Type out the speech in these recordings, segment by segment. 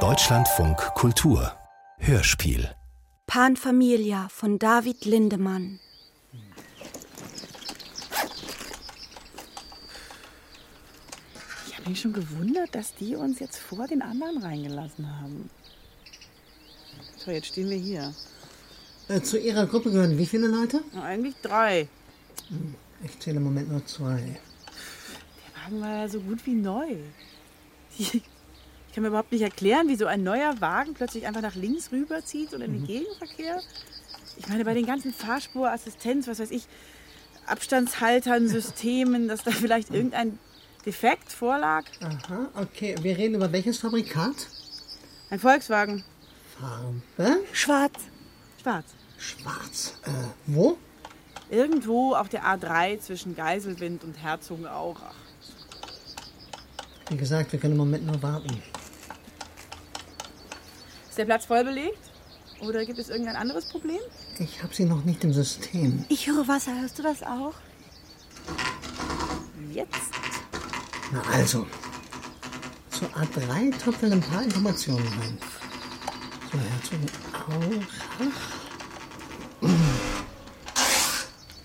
Deutschlandfunk Kultur Hörspiel Pan Familia von David Lindemann. Ich habe mich schon gewundert, dass die uns jetzt vor den anderen reingelassen haben. So, jetzt stehen wir hier. Äh, zu Ihrer Gruppe gehören wie viele Leute? Na, eigentlich drei. Ich zähle im Moment nur zwei. Der Wagen war ja so gut wie neu. Ich kann mir überhaupt nicht erklären, wie so ein neuer Wagen plötzlich einfach nach links rüberzieht und in den Gegenverkehr. Ich meine, bei den ganzen Fahrspurassistenz, was weiß ich, Abstandshaltern, Systemen, dass da vielleicht irgendein Defekt vorlag. Aha, okay. Wir reden über welches Fabrikat? Ein Volkswagen. Farbe? Schwarz. Schwarz. Schwarz. Äh, wo? Irgendwo auf der A3 zwischen Geiselwind und Herzogenaurach. Wie gesagt, wir können im Moment nur warten. Ist der Platz voll belegt? Oder gibt es irgendein anderes Problem? Ich habe sie noch nicht im System. Ich höre Wasser, hörst du das auch? Jetzt? Na also. Zur A3 tröpfeln ein paar Informationen rein. So, Herzogenaurach.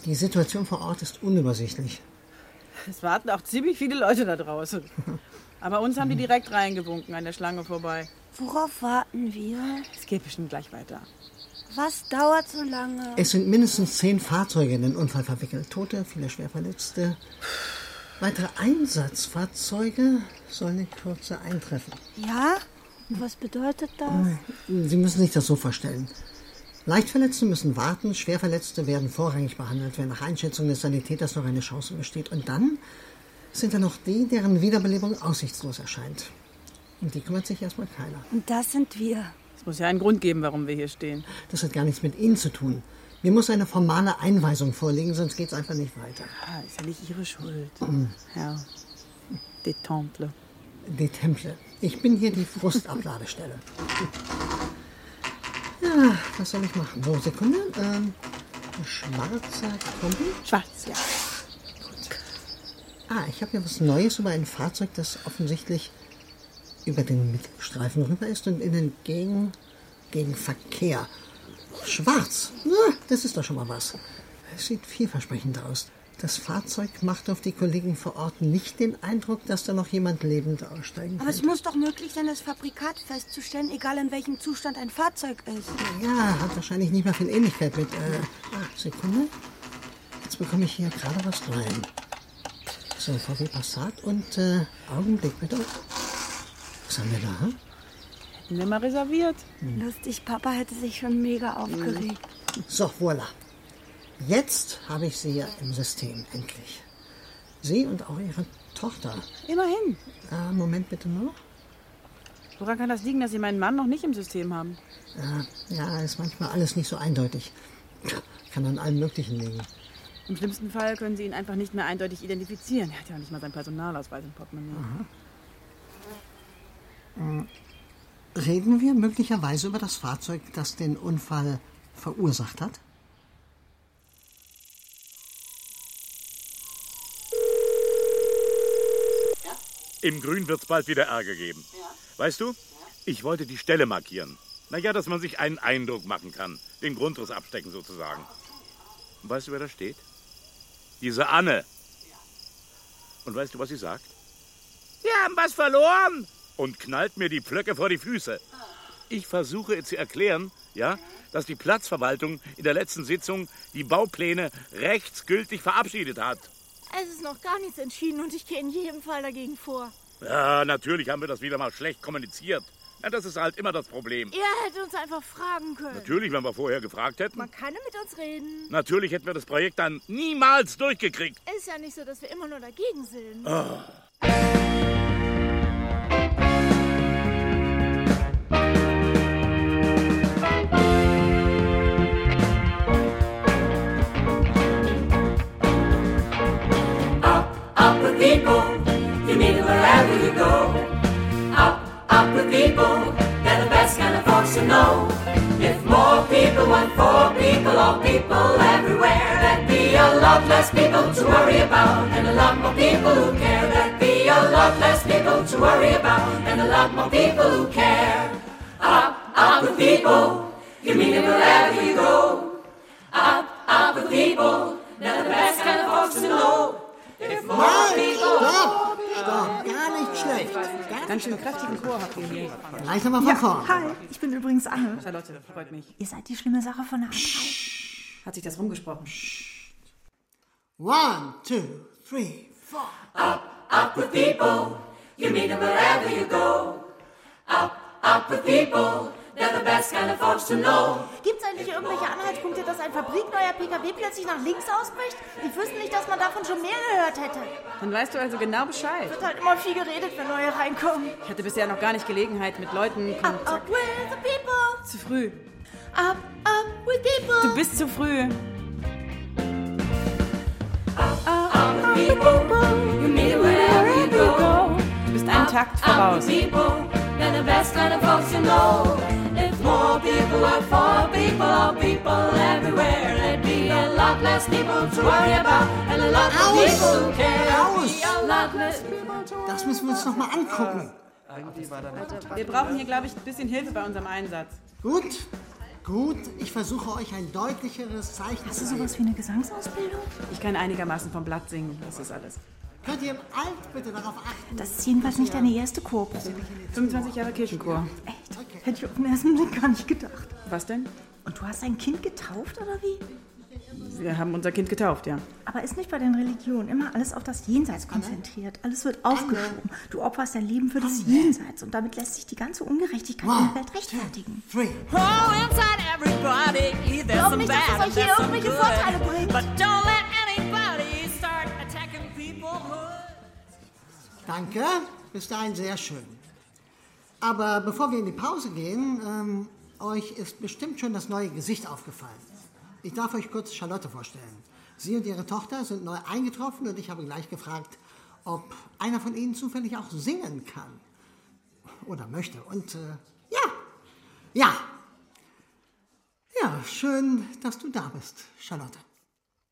Die Situation vor Ort ist unübersichtlich. Es warten auch ziemlich viele Leute da draußen. Aber uns haben die direkt reingewunken an der Schlange vorbei. Worauf warten wir? Es geht bestimmt gleich weiter. Was dauert so lange? Es sind mindestens zehn Fahrzeuge in den Unfall verwickelt. Tote, viele Schwerverletzte. Weitere Einsatzfahrzeuge sollen in Kürze eintreffen. Ja? Und was bedeutet das? Sie müssen sich das so vorstellen. Leichtverletzte müssen warten, Schwerverletzte werden vorrangig behandelt, wenn nach Einschätzung des Sanitäters noch eine Chance besteht. Und dann sind da noch die, deren Wiederbelebung aussichtslos erscheint. Und die kümmert sich erstmal keiner. Und das sind wir. Es muss ja einen Grund geben, warum wir hier stehen. Das hat gar nichts mit Ihnen zu tun. Mir muss eine formale Einweisung vorliegen, sonst geht's einfach nicht weiter. Ah, ist ja nicht Ihre Schuld. Herr de Temple. Die Temple. Ich bin hier die Frustabladestelle. Ja, was soll ich machen? So, Sekunde. Ähm, schwarzer Kombi. Schwarz, ja. Ah, ich habe hier was Neues über ein Fahrzeug, das offensichtlich über den Mittelstreifen rüber ist und in den Gegen Gegenverkehr. Schwarz. Na, das ist doch schon mal was. Es sieht vielversprechend aus. Das Fahrzeug macht auf die Kollegen vor Ort nicht den Eindruck, dass da noch jemand lebend aussteigen Aber es muss doch möglich sein, das Fabrikat festzustellen, egal in welchem Zustand ein Fahrzeug ist. Ja, hat wahrscheinlich nicht mehr viel Ähnlichkeit mit. Äh, ah, Sekunde. Jetzt bekomme ich hier gerade was rein. So, VW Passat und äh, Augenblick bitte. Was haben wir da? hm? Hätten wir mal reserviert. Lustig, Papa hätte sich schon mega aufgeregt. So, voilà. Jetzt habe ich Sie ja im System, endlich. Sie und auch Ihre Tochter. Immerhin. Ah, Moment bitte noch. Woran kann das liegen, dass Sie meinen Mann noch nicht im System haben? Äh, ja, ist manchmal alles nicht so eindeutig. Kann an allem Möglichen liegen. Im schlimmsten Fall können Sie ihn einfach nicht mehr eindeutig identifizieren. Er hat ja nicht mal seinen Personalausweis im Portemonnaie. Reden wir möglicherweise über das Fahrzeug, das den Unfall verursacht hat? Im Grün wird's bald wieder Ärger geben. Weißt du, ich wollte die Stelle markieren. Naja, dass man sich einen Eindruck machen kann. Den Grundriss abstecken sozusagen. Und weißt du, wer da steht? Diese Anne. Und weißt du, was sie sagt? Wir haben was verloren! Und knallt mir die Pflöcke vor die Füße. Ich versuche ihr zu erklären, ja, dass die Platzverwaltung in der letzten Sitzung die Baupläne rechtsgültig verabschiedet hat. Es ist noch gar nichts entschieden und ich gehe in jedem Fall dagegen vor. Ja, natürlich haben wir das wieder mal schlecht kommuniziert. Ja, das ist halt immer das Problem. Ihr hättet uns einfach fragen können. Natürlich, wenn wir vorher gefragt hätten. Man kann ja mit uns reden. Natürlich hätten wir das Projekt dann niemals durchgekriegt. Ist ja nicht so, dass wir immer nur dagegen sind. Up with people, you meet it wherever you go. Up, with people, they're the best kind of folks to know. If more people want for people, all people everywhere, there'd be a lot less people to worry about, and a lot more people who care. There'd be a a lot less people to worry about and a lot more people who care. Up, up with people, you mean it wherever you go. Up, up with people, they're the best kind of folks to know. If more Ganz schön kräftigen Chor habt ihr hier. Gleich nochmal von vorn. Hi, ich bin übrigens Anne. Charlotte, freut mich. Ihr seid die schlimme Sache von der Hat sich das rumgesprochen? One, two, three, four. up with people, you mean it wherever you go. Up, up with people, they're the best kind of folks to know. Gibt es eigentlich irgendwelche Anhaltspunkte, dass ein fabrikneuer PKW plötzlich nach links ausbricht? Ich wüsste nicht, dass man davon schon mehr gehört hätte. Dann weißt du also genau Bescheid. Wird halt immer viel geredet, wenn neue reinkommen. Ich hatte bisher noch gar nicht Gelegenheit, mit Leuten Up, up with the people. zu früh. Up, up with people. Du bist zu früh. You mean it wherever you go. Du bist einen Takt Up voraus. with people, they're the best kind of folks you know. If more people were for people, all people everywhere, there'd be a lot less people to worry about and a lot more people who care. Aus! A lot less people to Das müssen wir uns noch mal angucken. Wir brauchen hier, glaube ich, ein bisschen Hilfe bei unserem Einsatz. Gut, gut. Ich versuche euch ein deutlicheres Zeichen Hast zu du geben. sowas wie eine Gesangsausbildung? Ich kann einigermaßen vom Blatt singen, das ist alles. Könnt ihr im Alt bitte darauf achten? Das ist jedenfalls nicht deine erste Chorprobe. 25 Jahre Kirchenchor. Echt? Hätte ich auf den ersten Blick gar nicht gedacht. Was denn? Und du hast ein Kind getauft, oder wie? Wir haben unser Kind getauft, ja. Aber ist nicht bei den Religionen immer alles auf das Jenseits konzentriert? Alles wird aufgeschoben. Du opferst dein Leben für das Jenseits und damit lässt sich die ganze Ungerechtigkeit in der Welt rechtfertigen. Three. Oh, inside everybody, there's Glaub some nicht, dass bad das euch hier irgendwelche. Vorteile bringt. Danke. Bis dahin sehr schön. Aber bevor wir in die Pause gehen, ähm, euch ist bestimmt schon das neue Gesicht aufgefallen. Ich darf euch kurz Charlotte vorstellen. Sie und ihre Tochter sind neu eingetroffen und ich habe gleich gefragt, ob einer von ihnen zufällig auch singen kann. Oder möchte. Und äh, ja, ja. Ja, schön, dass du da bist, Charlotte.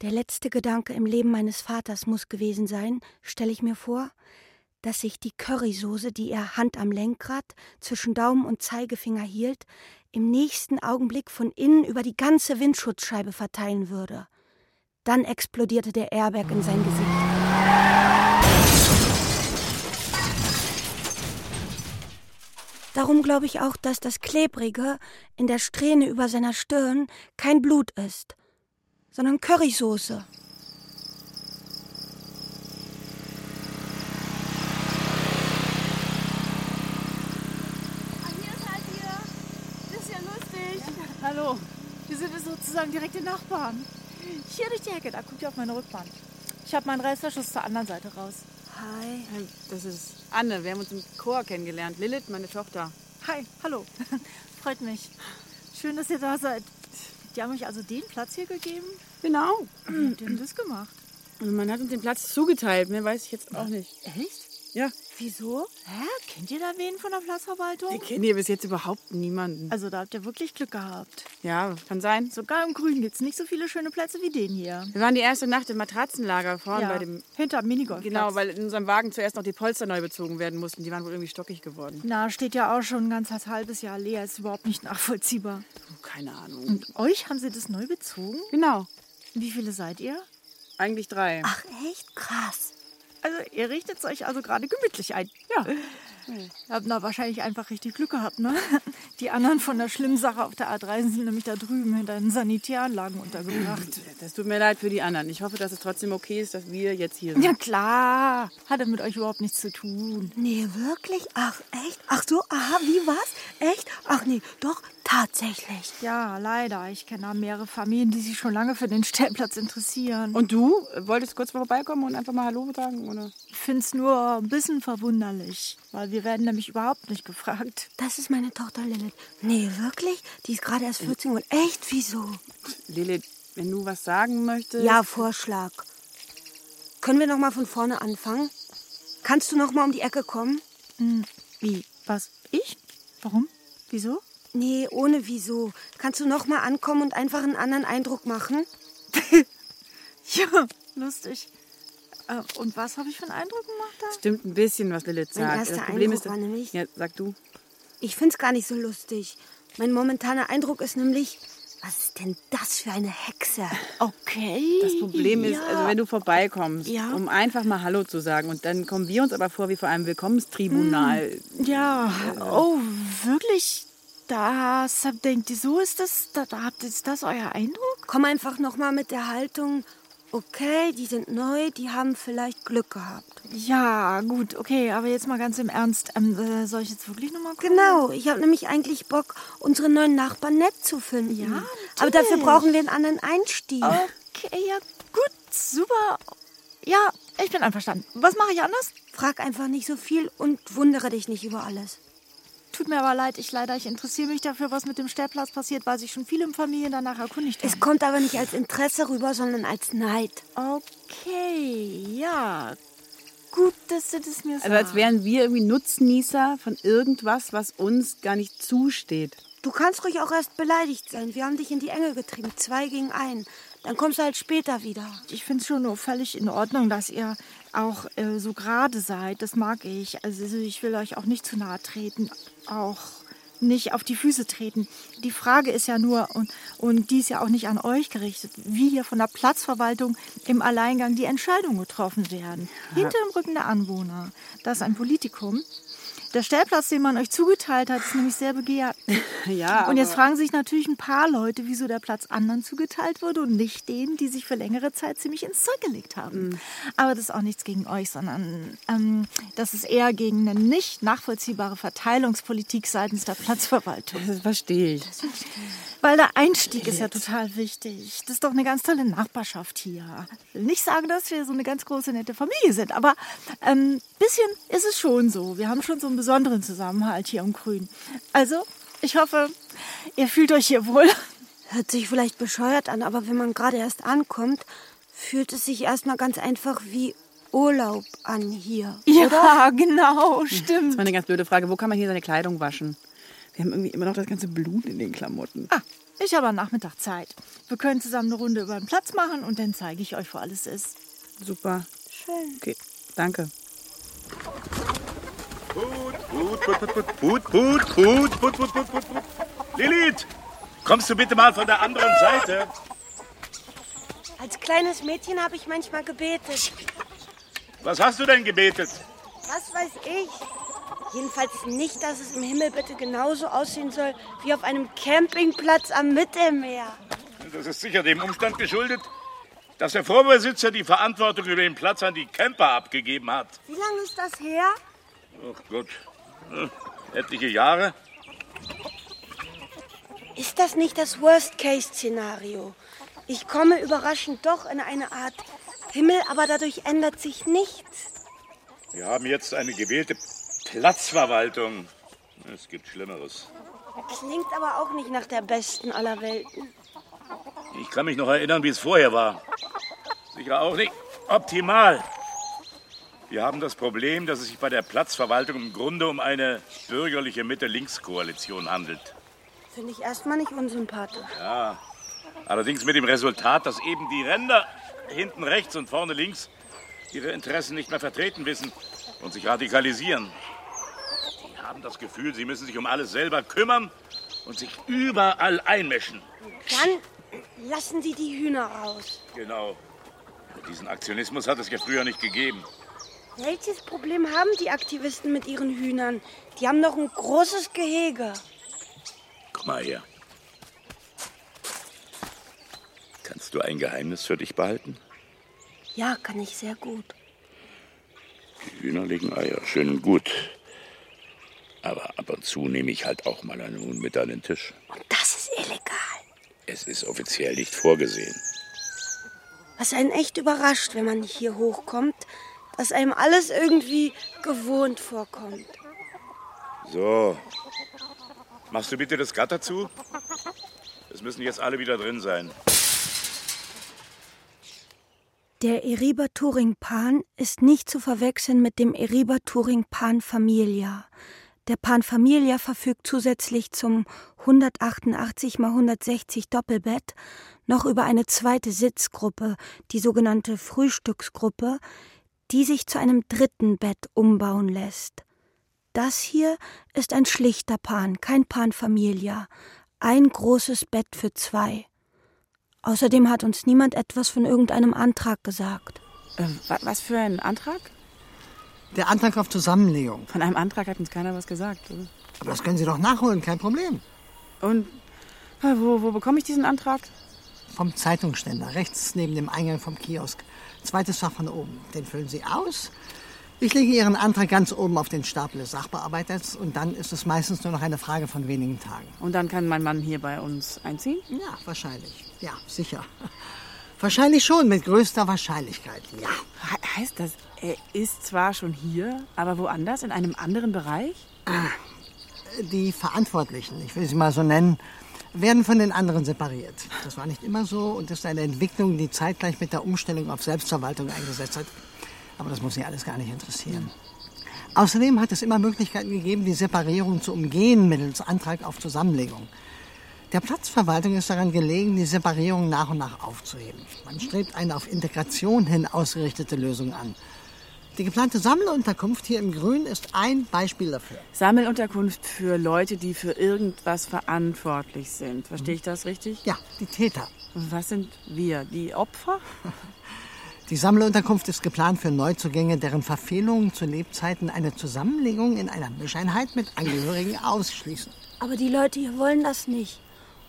Der letzte Gedanke im Leben meines Vaters muss gewesen sein, stelle ich mir vor, dass sich die Currysoße, die er Hand am Lenkrad zwischen Daumen und Zeigefinger hielt, im nächsten Augenblick von innen über die ganze Windschutzscheibe verteilen würde. Dann explodierte der Airbag in sein Gesicht. Darum glaube ich auch, dass das Klebrige in der Strähne über seiner Stirn kein Blut ist, sondern Currysoße. Hier seid ihr. Das ist ja lustig. Hallo. Wir sind sozusagen direkte Nachbarn. Hier durch die Hecke, da guckt ihr auf meine Rückwand. Ich habe meinen Reißverschluss zur anderen Seite raus. Hi. Das ist Anne, wir haben uns im Chor kennengelernt. Lilith, meine Tochter. Hi, hallo. Freut mich. Schön, dass ihr da seid. Die haben euch also den Platz hier gegeben? Genau. Ihr denn das gemacht? Also man hat uns den Platz zugeteilt, mehr weiß ich jetzt auch nicht. Echt? Ja, Wieso? Hä? Kennt ihr da wen von der Platzverwaltung? wir kennen hier bis jetzt überhaupt niemanden. Also da habt ihr wirklich Glück gehabt. Ja, kann sein. Sogar im Grün gibt es nicht so viele schöne Plätze wie den hier. Wir waren die erste Nacht im Matratzenlager vorne bei dem... hinter Minigolf. Genau, weil in unserem Wagen zuerst noch die Polster neu bezogen werden mussten. Die waren wohl irgendwie stockig geworden. Na, steht ja auch schon ein ganzes halbes Jahr leer. Ist überhaupt nicht nachvollziehbar. Oh, keine Ahnung. Und euch haben sie das neu bezogen? Genau, Wie viele seid ihr? eigentlich drei. Ach echt? Krass. Also, ihr richtet euch also gerade gemütlich ein. Ja. Ihr habt da wahrscheinlich einfach richtig Glück gehabt, ne? Die anderen von der schlimmen Sache auf der A3 sind nämlich da drüben hinter den Sanitäranlagen untergebracht. Das tut mir leid für die anderen. Ich hoffe, dass es trotzdem okay ist, dass wir jetzt hier sind. Ja, klar. Hatte mit euch überhaupt nichts zu tun. Nee, wirklich? Ach, echt? Ach so, aha, wie was? Echt? Ach nee, doch, tatsächlich. Ja, leider. Ich kenne da mehrere Familien, die sich schon lange für den Stellplatz interessieren. Und du? Wolltest kurz vorbeikommen und einfach mal Hallo sagen? Oder? ich finde es nur ein bisschen verwunderlich, weil wir werden nämlich überhaupt nicht gefragt. Das ist meine Tochter Lilith. Nee, wirklich? Die ist gerade erst 14 und echt? Wieso? Lilith, wenn du was sagen möchtest. Ja, Vorschlag. Können wir noch mal von vorne anfangen? Kannst du noch mal um die Ecke kommen? Wie? Was? Ich? Warum? Wieso? Nee, ohne wieso. Kannst du noch mal ankommen und einfach einen anderen Eindruck machen? Ja, lustig. Äh, und was habe ich für einen Eindruck gemacht da? Stimmt ein bisschen, was Lilith Mein sagt. erster das Problem Eindruck ist, war nämlich- Ja, sag du. Ich find's gar nicht so lustig. Mein momentaner Eindruck ist nämlich, was ist denn das für eine Hexe? Okay. Das Problem ist, ja. also wenn du vorbeikommst, Ja. um einfach mal Hallo zu sagen und dann kommen wir uns aber vor wie vor einem Willkommenstribunal. Ja, oh, wirklich? Das, denkt ihr, so ist das, da, da habt, ist das euer Eindruck? Komm einfach nochmal mit der Haltung, okay, die sind neu, die haben vielleicht Glück gehabt. Ja, gut, okay, aber jetzt mal ganz im Ernst. Ähm, äh, soll ich jetzt wirklich nochmal kommen? Genau, ich habe nämlich eigentlich Bock, unsere neuen Nachbarn nett zu finden. Ja, Aber dafür natürlich. brauchen wir einen anderen Einstieg. Okay, ja, gut, super. Ja, ich bin einverstanden. Was mache ich anders? Frag einfach nicht so viel und wundere dich nicht über alles. Tut mir aber leid, ich leider, ich interessiere mich dafür, was mit dem Stellplatz passiert, weil sich schon viele Familien danach erkundigt haben. Es kommt aber nicht als Interesse rüber, sondern als Neid. Okay, ja. Gut, dass du das mir sagst. Also als wären wir irgendwie Nutznießer von irgendwas, was uns gar nicht zusteht. Du kannst ruhig auch erst beleidigt sein. Wir haben dich in die Enge getrieben, zwei gegen einen. Dann kommst du halt später wieder. Ich finde es schon nur völlig in Ordnung, dass ihr auch äh, so gerade seid. Das mag ich. Also ich will euch auch nicht zu nahe treten. Auch nicht auf die Füße treten. Die Frage ist ja nur, und, und die ist ja auch nicht an euch gerichtet, wie hier von der Platzverwaltung im Alleingang die Entscheidungen getroffen werden. Hinter dem Rücken der Anwohner. Das ist ein Politikum. Der Stellplatz, den man euch zugeteilt hat, ist nämlich sehr begehrt. Ja, Und jetzt fragen sich natürlich ein paar Leute, wieso der Platz anderen zugeteilt wurde und nicht denen, die sich für längere Zeit ziemlich ins Zeug gelegt haben. Mhm. Aber das ist auch nichts gegen euch, sondern ähm, das ist eher gegen eine nicht nachvollziehbare Verteilungspolitik seitens der Platzverwaltung. Das verstehe ich. Weil der Einstieg ist ja total wichtig. Das ist doch eine ganz tolle Nachbarschaft hier. Ich will nicht sagen, dass wir so eine ganz große, nette Familie sind, aber ein ähm, bisschen ist es schon so. Wir haben schon so einen besonderen Zusammenhalt hier im Grün. Also, ich hoffe, ihr fühlt euch hier wohl. Hört sich vielleicht bescheuert an, aber wenn man gerade erst ankommt, fühlt es sich erstmal ganz einfach wie Urlaub an hier. Ja, genau, stimmt. Das war eine ganz blöde Frage. Wo kann man hier seine Kleidung waschen? Wir haben irgendwie immer noch das ganze Blut in den Klamotten. Ah, ich habe am Nachmittag Zeit. Wir können zusammen eine Runde über den Platz machen und dann zeige ich euch, wo alles ist. Super. Schön. Okay, danke. Put, put, put, put, put, put, put, put, put, put, put, put. Lilith, kommst du bitte mal von der anderen Seite? Als kleines Mädchen habe ich manchmal gebetet. Was hast du denn gebetet? Was weiß ich? Jedenfalls nicht, dass es im Himmel bitte genauso aussehen soll wie auf einem Campingplatz am Mittelmeer. Das ist sicher dem Umstand geschuldet, dass der Vorbesitzer die Verantwortung über den Platz an die Camper abgegeben hat. Wie lange ist das her? Ach Gott, hm, etliche Jahre. Ist das nicht das Worst-Case-Szenario? Ich komme überraschend doch in eine Art Himmel, aber dadurch ändert sich nichts. Wir haben jetzt eine gewählte Platzverwaltung. Es gibt Schlimmeres. Klingt aber auch nicht nach der besten aller Welten. Ich kann mich noch erinnern, wie es vorher war. Sicher auch nicht optimal. Wir haben das Problem, dass es sich bei der Platzverwaltung im Grunde um eine bürgerliche Mitte-Links-Koalition handelt. Finde ich erstmal nicht unsympathisch. Ja, allerdings mit dem Resultat, dass eben die Ränder hinten rechts und vorne links ihre Interessen nicht mehr vertreten wissen und sich radikalisieren. Haben das Gefühl, sie müssen sich um alles selber kümmern und sich überall einmischen. Dann lassen Sie die Hühner raus. Genau. Diesen Aktionismus hat es ja früher nicht gegeben. Welches Problem haben die Aktivisten mit ihren Hühnern? Die haben doch ein großes Gehege. Komm mal her. Kannst du ein Geheimnis für dich behalten? Ja, kann ich sehr gut. Die Hühner legen Eier, schön und gut. Aber ab und zu nehme ich halt auch mal einen Huhn mit an den Tisch. Und das ist illegal. Es ist offiziell nicht vorgesehen. Was einen echt überrascht, wenn man hier hochkommt, dass einem alles irgendwie gewohnt vorkommt. So. Machst du bitte das Gatter zu? Es müssen jetzt alle wieder drin sein. Der Eriba-Turing-Pan ist nicht zu verwechseln mit dem Eriba-Turing-Pan Familia. Der Pan Familia verfügt zusätzlich zum 188 x 160 Doppelbett noch über eine zweite Sitzgruppe, die sogenannte Frühstücksgruppe, die sich zu einem dritten Bett umbauen lässt. Das hier ist ein schlichter Pan, kein Pan Familia, ein großes Bett für zwei. Außerdem hat uns niemand etwas von irgendeinem Antrag gesagt. Äh, wa- was für ein Antrag? Der Antrag auf Zusammenlegung. Von einem Antrag hat uns keiner was gesagt. Oder? Aber das können Sie doch nachholen, kein Problem. Und äh, wo, wo bekomme ich diesen Antrag? Vom Zeitungsständer, rechts neben dem Eingang vom Kiosk. Zweites Fach von oben. Den füllen Sie aus. Ich lege Ihren Antrag ganz oben auf den Stapel des Sachbearbeiters und dann ist es meistens nur noch eine Frage von wenigen Tagen. Und dann kann mein Mann hier bei uns einziehen? Ja, wahrscheinlich. Ja, sicher. Wahrscheinlich schon, mit größter Wahrscheinlichkeit, ja. He heißt das, er ist zwar schon hier, aber woanders, in einem anderen Bereich? Die Verantwortlichen, ich will sie mal so nennen, werden von den anderen separiert. Das war nicht immer so und ist eine Entwicklung, die zeitgleich mit der Umstellung auf Selbstverwaltung eingesetzt hat. Aber das muss Sie alles gar nicht interessieren. Außerdem hat es immer Möglichkeiten gegeben, die Separierung zu umgehen mittels Antrag auf Zusammenlegung. Der Platzverwaltung ist daran gelegen, die Separierung nach und nach aufzuheben. Man strebt eine auf Integration hin ausgerichtete Lösung an. Die geplante Sammelunterkunft hier im Grün ist ein Beispiel dafür. Sammelunterkunft für Leute, die für irgendwas verantwortlich sind. Verstehe ich das richtig? Ja, die Täter. Was sind wir? Die Opfer? Die Sammlerunterkunft ist geplant für Neuzugänge, deren Verfehlungen zu Lebzeiten eine Zusammenlegung in einer Mischeinheit mit Angehörigen ausschließen. Aber die Leute hier wollen das nicht.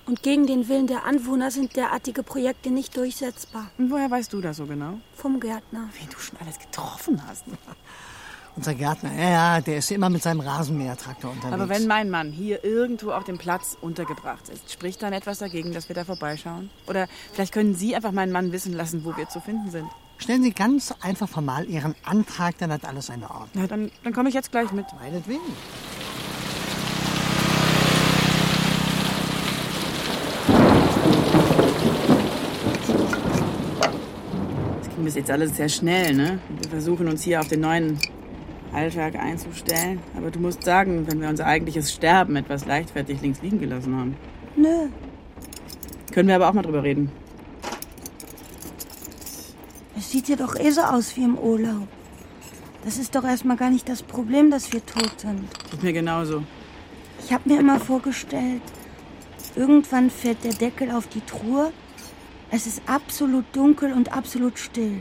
Und gegen den Willen der Anwohner sind derartige Projekte nicht durchsetzbar. Und woher weißt du das so genau? Vom Gärtner. Wen du schon alles getroffen hast. Unser Gärtner, ja, ja, der ist immer mit seinem Rasenmähertraktor unterwegs. Aber wenn mein Mann hier irgendwo auf dem Platz untergebracht ist, spricht dann etwas dagegen, dass wir da vorbeischauen? Oder vielleicht können Sie einfach meinen Mann wissen lassen, wo wir zu finden sind. Stellen Sie ganz einfach formal Ihren Antrag, dann hat alles eine Ordnung. Na, dann, dann komme ich jetzt gleich mit. Meinetwegen. Ging bis jetzt alles sehr schnell, ne? Wir versuchen uns hier auf den neuen Alltag einzustellen. Aber du musst sagen, wenn wir unser eigentliches Sterben etwas leichtfertig links liegen gelassen haben. Nö, Können wir aber auch mal drüber reden. es sieht ja doch eh so aus wie im Urlaub. Das ist doch erstmal gar nicht das Problem, dass wir tot sind. Geht mir genauso. Ich habe mir immer vorgestellt, irgendwann fällt der Deckel auf die Truhe. Es ist absolut dunkel und absolut still.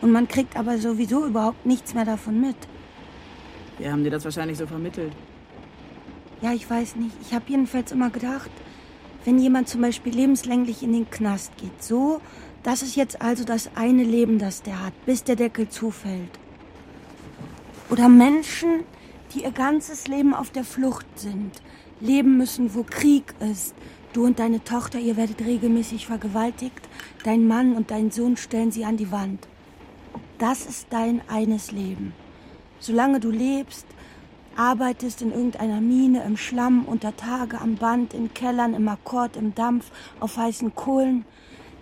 Und man kriegt aber sowieso überhaupt nichts mehr davon mit. Wir haben dir das wahrscheinlich so vermittelt. Ja, ich weiß nicht. Ich habe jedenfalls immer gedacht, wenn jemand zum Beispiel lebenslänglich in den Knast geht, so, das ist jetzt also das eine Leben, das der hat, bis der Deckel zufällt. Oder Menschen, die ihr ganzes Leben auf der Flucht sind, leben müssen, wo Krieg ist. Du und deine Tochter, ihr werdet regelmäßig vergewaltigt. Dein Mann und dein Sohn stellen sie an die Wand. Das ist dein eines Leben. Solange du lebst, arbeitest in irgendeiner Mine, im Schlamm, unter Tage, am Band, in Kellern, im Akkord, im Dampf, auf heißen Kohlen.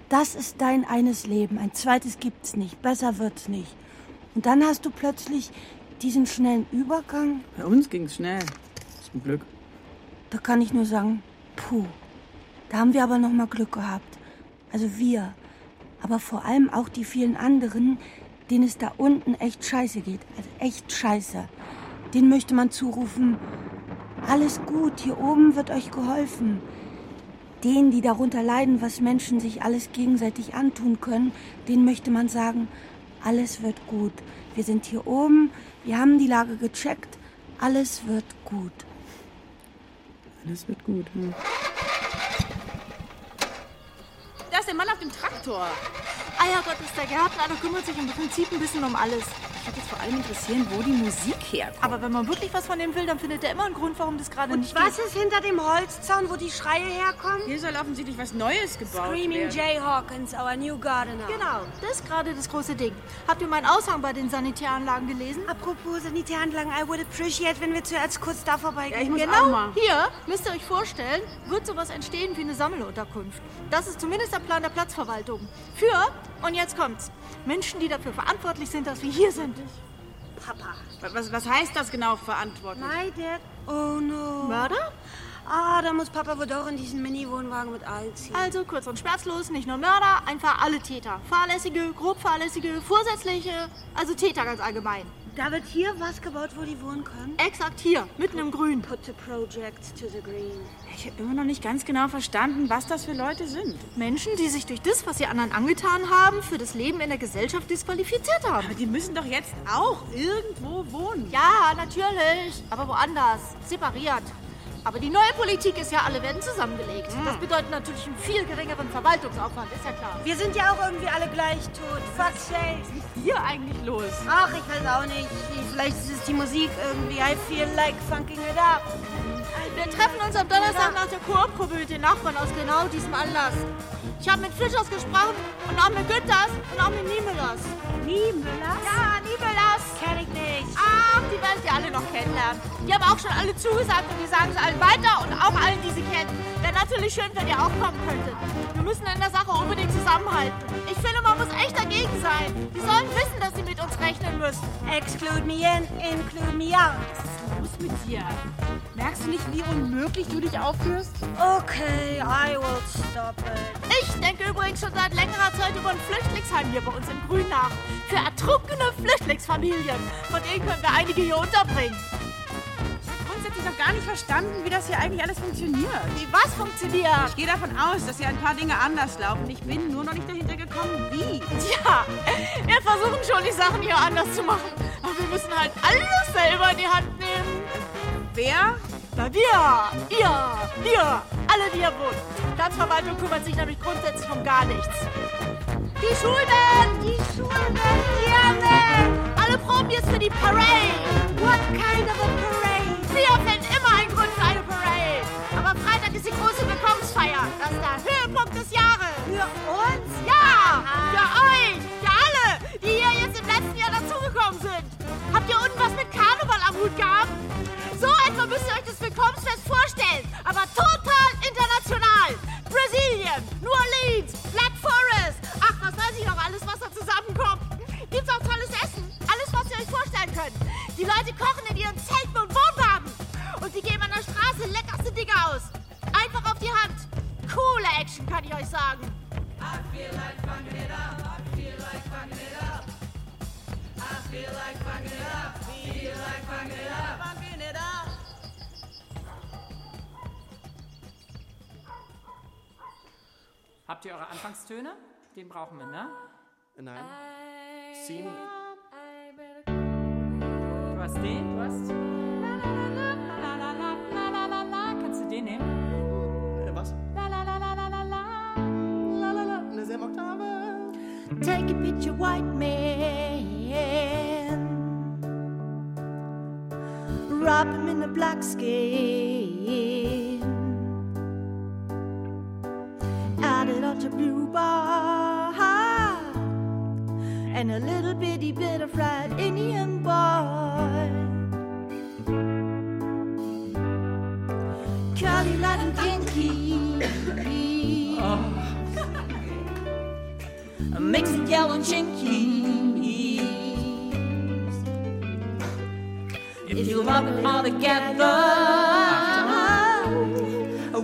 Das ist dein eines Leben. Ein zweites gibt's nicht. Besser wird's nicht. Und dann hast du plötzlich diesen schnellen Übergang. Bei uns ging's schnell. Zum Glück. Da kann ich nur sagen, puh. Da haben wir aber noch mal Glück gehabt. Also wir. Aber vor allem auch die vielen anderen, denen es da unten echt scheiße geht. Also echt scheiße. Den möchte man zurufen, alles gut, hier oben wird euch geholfen. Denen, die darunter leiden, was Menschen sich alles gegenseitig antun können, denen möchte man sagen, alles wird gut. Wir sind hier oben, wir haben die Lage gecheckt, alles wird gut. Alles wird gut. Hm. Dem Traktor. Ah ist der Gärtner, der kümmert sich im Prinzip ein bisschen um alles. Ich würde jetzt vor allem interessieren, wo die Musik herkommt. Aber wenn man wirklich was von dem will, dann findet er immer einen Grund, warum das gerade nicht Was geht. ist hinter dem Holzzaun, wo die Schreie herkommen? Hier soll offensichtlich was Neues gebaut Screaming werden. Jay Hawkins, our new gardener. Genau, das ist gerade das große Ding. Habt ihr meinen Aushang bei den Sanitäranlagen gelesen? Apropos Sanitäranlagen, I would appreciate, wenn wir zuerst kurz da vorbeigehen. Ja, ich muss Genau, auch mal. hier müsst ihr euch vorstellen, wird sowas entstehen wie eine Sammelunterkunft. Das ist zumindest der Plan der Platzverwaltung. Für, und jetzt kommt's, Menschen, die dafür verantwortlich sind, dass wir hier sind. Papa. Was, was heißt das genau, verantwortlich? My dad. Oh no. Mörder? Ah, da muss Papa wohl doch in diesen Mini-Wohnwagen mit All ziehen. Also kurz und schmerzlos, nicht nur Mörder, einfach alle Täter. Fahrlässige, grob fahrlässige, vorsätzliche, also Täter ganz allgemein. Da wird hier was gebaut, wo die wohnen können? Exakt hier, mitten im Grün. Put the project to the green. Ich habe immer noch nicht ganz genau verstanden, was das für Leute sind. Menschen, die sich durch das, was sie anderen angetan haben, für das Leben in der Gesellschaft disqualifiziert haben. Aber die müssen doch jetzt auch irgendwo wohnen. Ja, natürlich, aber woanders, separiert. Aber die neue Politik ist ja, alle werden zusammengelegt. Das bedeutet natürlich einen viel geringeren Verwaltungsaufwand, ist ja klar. Wir sind ja auch irgendwie alle gleich tot. Fuck's sake. Hier eigentlich los. Ach, ich weiß auch nicht. Vielleicht ist es die Musik irgendwie. I feel like funking it up. Wir treffen uns am Donnerstag nach der Koop-Gruppe mit den Nachbarn aus genau diesem Anlass. Ich habe mit Fischers gesprochen und auch mit Günters und auch mit Niemöllers. Niemöllers? Ja, Niemöllers. Ich die alle noch kennenlernen. Die haben auch schon alle zugesagt und die sagen es allen weiter und auch allen, die sie kennen. Wäre natürlich schön, wenn ihr auch kommen könntet. Wir müssen in der Sache unbedingt zusammenhalten. Ich finde, man muss echt dagegen sein. Die sollen wissen, dass sie mit uns rechnen müssen. Exclude me in, include me out. Was ist mit dir? Merkst du nicht, wie unmöglich du dich aufführst? Okay, I will stop it. Ich denke übrigens schon seit längerer Zeit über ein Flüchtlingsheim hier bei uns im Grün nach. Für ertrunkene Flüchtlingsfamilien. Von denen können wir einige hier unterbringen. Ich habe grundsätzlich noch gar nicht verstanden, wie das hier eigentlich alles funktioniert. Wie was funktioniert? Ich gehe davon aus, dass hier ein paar Dinge anders laufen. Ich bin nur noch nicht dahinter gekommen, wie. Tja, wir versuchen schon, die Sachen hier anders zu machen. Aber wir müssen halt alles selber in die Hand nehmen. Wer? Na wir, ihr, wir, alle, die hier wohnen. Stadtverwaltung kümmert sich nämlich grundsätzlich um gar nichts. Die Schulband! Die ja, man. Alle proben jetzt für die Parade. What kind of a parade? Finden Freitag ist die große Willkommensfeier. Das ist der Höhepunkt des Jahres. Für uns? Ja, für euch, für alle, die hier jetzt im letzten Jahr dazugekommen sind. Habt ihr unten was mit Karneval am Hut gehabt? So etwa müsst ihr euch das Willkommensfest vorstellen, aber total international. Brasilien, New Orleans, Black Forest. Ach, was weiß ich noch alles, was da zusammenkommt. Gibt's auch tolles Essen. Alles, was ihr euch vorstellen könnt. Die Leute kochen in ihren Zelten und Wohnwagen. Und sie geben an der Straße leckerste Dinge aus einfach auf die Hand. Coole Action, kann ich euch sagen. Habt ihr eure Anfangstöne? Den brauchen wir, ne? Nein. Sieben. Du hast den, du hast. Kannst du den nehmen? Take a picture, white man. Wrap him in a black skin. Add it on to blue bar. And a little bitty bit of fried Indian boy. Curly, light and kinky. Mix it yellow and chinky. If you rub it all together,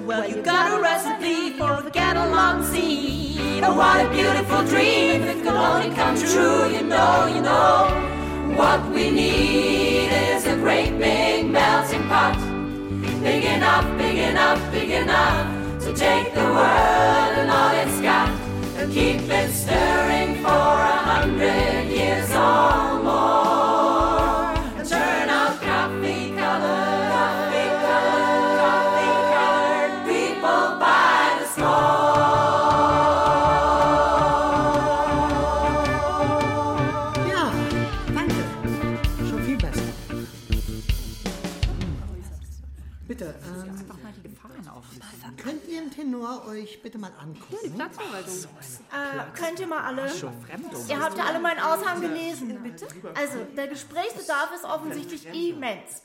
well, you got a recipe for a catalog scene. Oh, what a beautiful dream! If it could only come true, you know, you know. What we need is a great big melting pot. Big enough, big enough, big enough to take the world and all it's got keep it stirring habt ja alle meinen Aushang gelesen. Bitte? Also, der Gesprächsbedarf ist offensichtlich immens.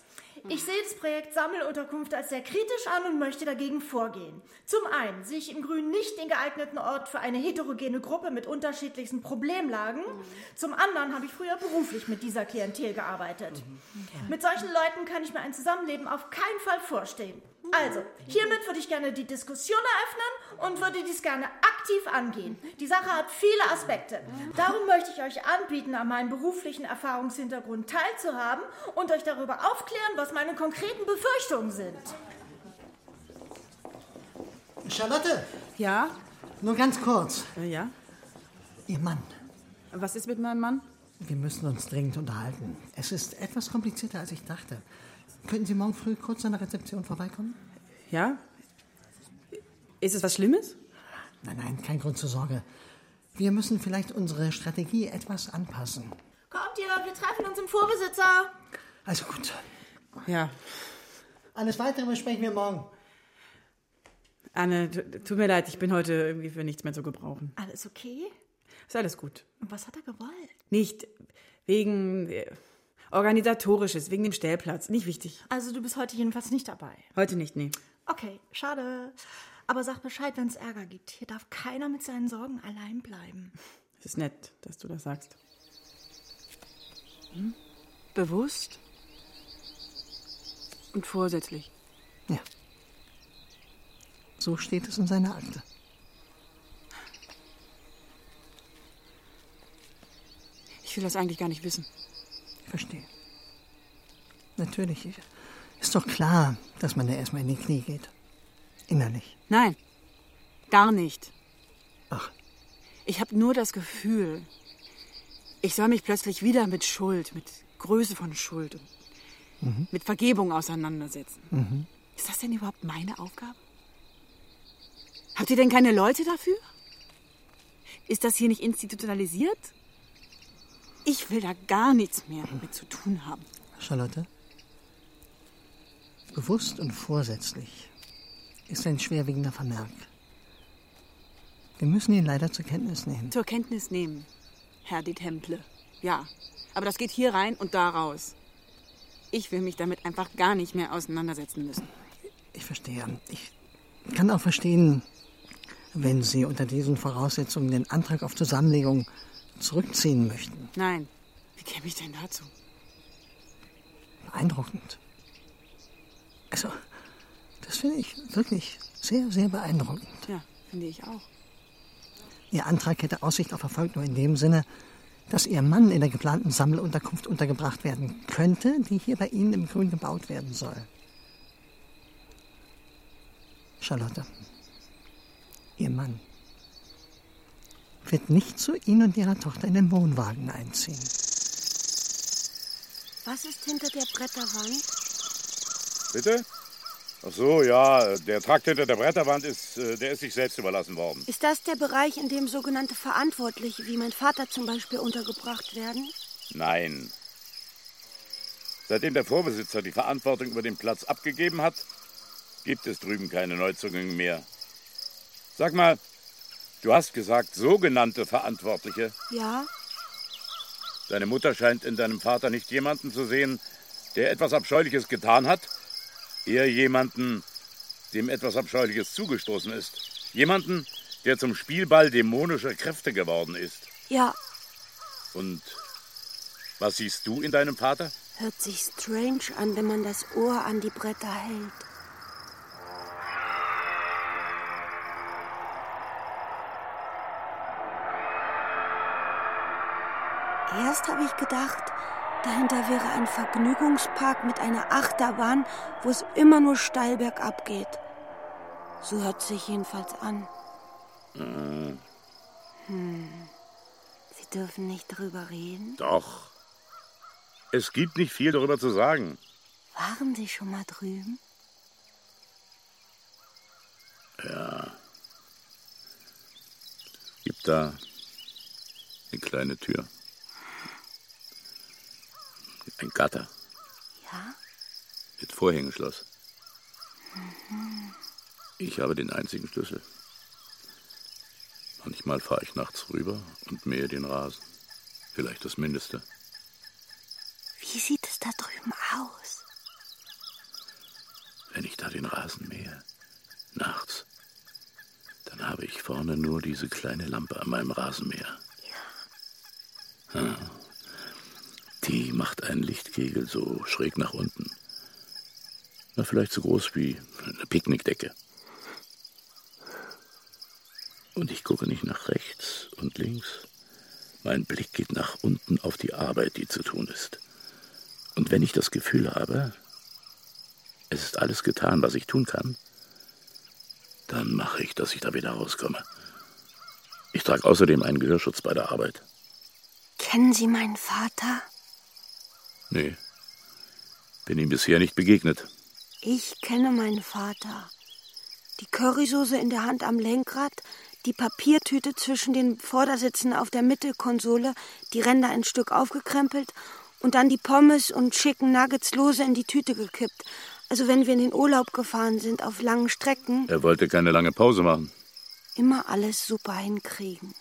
Ich sehe das Projekt Sammelunterkunft als sehr kritisch an und möchte dagegen vorgehen. Zum einen sehe ich im Grün nicht den geeigneten Ort für eine heterogene Gruppe mit unterschiedlichsten Problemlagen. Zum anderen habe ich früher beruflich mit dieser Klientel gearbeitet. Mit solchen Leuten kann ich mir ein Zusammenleben auf keinen Fall vorstellen. Also, hiermit würde ich gerne die Diskussion eröffnen und würde dies gerne aktiv angehen. Die Sache hat viele Aspekte. Darum möchte ich euch anbieten, an meinem beruflichen Erfahrungshintergrund teilzuhaben und euch darüber aufklären, was meine konkreten Befürchtungen sind. Charlotte, Ja? nur ganz kurz. Äh, Ja? Ihr Mann. Was ist mit meinem Mann? Wir müssen uns dringend unterhalten. Es ist etwas komplizierter, als ich dachte. Könnten Sie morgen früh kurz an der Rezeption vorbeikommen? Ja? Ist es was Schlimmes? Nein, nein, kein Grund zur Sorge. Wir müssen vielleicht unsere Strategie etwas anpassen. Kommt ihr, wir treffen uns im Vorbesitzer. Also gut. Ja. Alles Weitere besprechen wir morgen. Anne, tut mir leid, ich bin heute irgendwie für nichts mehr zu gebrauchen. Alles okay? Ist alles gut. Und was hat er gewollt? Nicht wegen äh, organisatorisches, wegen dem Stellplatz. Nicht wichtig. Also du bist heute jedenfalls nicht dabei. Heute nicht, nee. Okay, schade. Aber sag Bescheid, wenn es Ärger gibt. Hier darf keiner mit seinen Sorgen allein bleiben. Es ist nett, dass du das sagst. Hm? Bewusst und vorsätzlich. Ja. So steht es in seiner Akte. Ich will das eigentlich gar nicht wissen. Verstehe. Natürlich. Ist doch klar, dass man da erstmal in die Knie geht. Innerlich. Nein, gar nicht. Ach. Ich habe nur das Gefühl, ich soll mich plötzlich wieder mit Schuld, mit Größe von Schuld und Mhm. mit Vergebung auseinandersetzen. Mhm. Ist das denn überhaupt meine Aufgabe? Habt ihr denn keine Leute dafür? Ist das hier nicht institutionalisiert? Ich will da gar nichts mehr mit zu tun haben. Charlotte? Bewusst und vorsätzlich ist ein schwerwiegender Vermerk. Wir müssen ihn leider zur Kenntnis nehmen. Zur Kenntnis nehmen, Herr die Temple. Ja, aber das geht hier rein und da raus. Ich will mich damit einfach gar nicht mehr auseinandersetzen müssen. Ich verstehe. Ich kann auch verstehen, wenn Sie unter diesen Voraussetzungen den Antrag auf Zusammenlegung zurückziehen möchten. Nein, wie käme ich denn dazu? Beeindruckend. Also, das finde ich wirklich sehr, sehr beeindruckend. Ja, finde ich auch. Ihr Antrag hätte Aussicht auf Erfolg nur in dem Sinne, dass Ihr Mann in der geplanten Sammelunterkunft untergebracht werden könnte, die hier bei Ihnen im Grün gebaut werden soll. Charlotte, Ihr Mann wird nicht zu Ihnen und Ihrer Tochter in den Wohnwagen einziehen. Was ist hinter der Bretterwand? Bitte? Ach so, ja, der Trakt hinter der Bretterwand ist, äh, der ist sich selbst überlassen worden. Ist das der Bereich, in dem sogenannte Verantwortliche, wie mein Vater zum Beispiel, untergebracht werden? Nein. Seitdem der Vorbesitzer die Verantwortung über den Platz abgegeben hat, gibt es drüben keine Neuzugänge mehr. Sag mal, du hast gesagt, sogenannte Verantwortliche. Ja, Deine Mutter scheint in deinem Vater nicht jemanden zu sehen, der etwas Abscheuliches getan hat, eher jemanden, dem etwas Abscheuliches zugestoßen ist. Jemanden, der zum Spielball dämonischer Kräfte geworden ist. ja, Und was siehst du in deinem Vater? hört sich strange an, wenn man das Ohr an die Bretter hält. Erst habe ich gedacht, dahinter wäre ein Vergnügungspark mit einer Achterbahn, wo es immer nur steil bergab geht. So hört es sich jedenfalls an. Äh, Hm. Sie dürfen nicht drüber reden. doch. Es gibt nicht viel darüber zu sagen. Waren Sie schon mal drüben? Ja. Gibt da eine kleine Tür. Ein Gatter Ja? mit Vorhängeschloss. Mhm. Ich habe den einzigen Schlüssel. Manchmal fahre ich nachts rüber und mähe den Rasen. Vielleicht das Mindeste. Wie sieht es da drüben aus? Wenn ich da den Rasen mähe, nachts, dann habe ich vorne nur diese kleine Lampe an meinem Rasenmäher. Ja. Macht einen Lichtkegel so schräg nach unten. Na, vielleicht so groß wie eine Picknickdecke. Und ich gucke nicht nach rechts und links. Mein Blick geht nach unten auf die Arbeit, die zu tun ist. Und wenn ich das Gefühl habe, es ist alles getan, was ich tun kann, dann mache ich, dass ich da wieder rauskomme. Ich trage außerdem einen Gehörschutz bei der Arbeit. Kennen Sie meinen Vater? Nee, bin ihm bisher nicht begegnet. Ich kenne meinen Vater. Die Currysoße in der Hand am Lenkrad, die Papiertüte zwischen den Vordersitzen auf der Mittelkonsole, die Ränder ein Stück aufgekrempelt und dann die Pommes und Chicken Nuggets lose in die Tüte gekippt. Also wenn wir in den Urlaub gefahren sind auf langen Strecken, Er wollte keine lange Pause machen. immer alles super hinkriegen.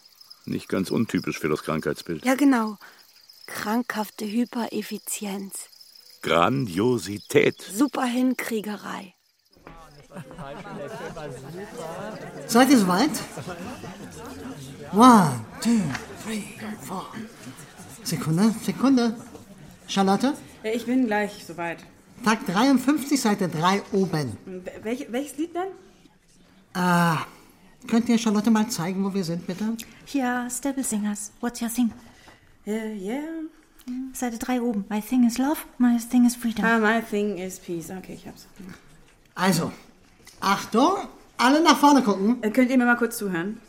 Nicht ganz untypisch für das Krankheitsbild. Ja, genau. Krankhafte Hypereffizienz. Grandiosität. Super Hinkriegerei. Seid ihr soweit? One, two, three, four. Sekunde, Sekunde. Charlotte, ich bin gleich soweit. Tag 53, Seite 3 oben. Welch, welches Lied denn? Äh, könnt ihr Charlotte mal zeigen, wo wir sind, bitte? Hier, Stable Singers. What's your thing? Yeah, yeah. Seite 3 oben. My thing is love, my thing is freedom. Ah, my thing is peace. Okay, ich hab's. Also, Achtung, alle nach vorne gucken. Äh, Könnt ihr mir mal kurz zuhören?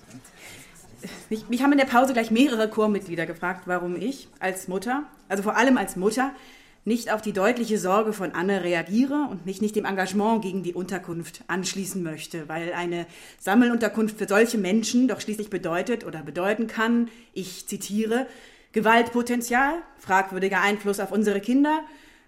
Mich, mich haben in der Pause gleich mehrere Chormitglieder gefragt, warum ich als Mutter, also vor allem als Mutter, nicht auf die deutliche Sorge von Anne reagiere und mich nicht dem Engagement gegen die Unterkunft anschließen möchte, weil eine Sammelunterkunft für solche Menschen doch schließlich bedeutet oder bedeuten kann, ich zitiere, Gewaltpotenzial, fragwürdiger Einfluss auf unsere Kinder,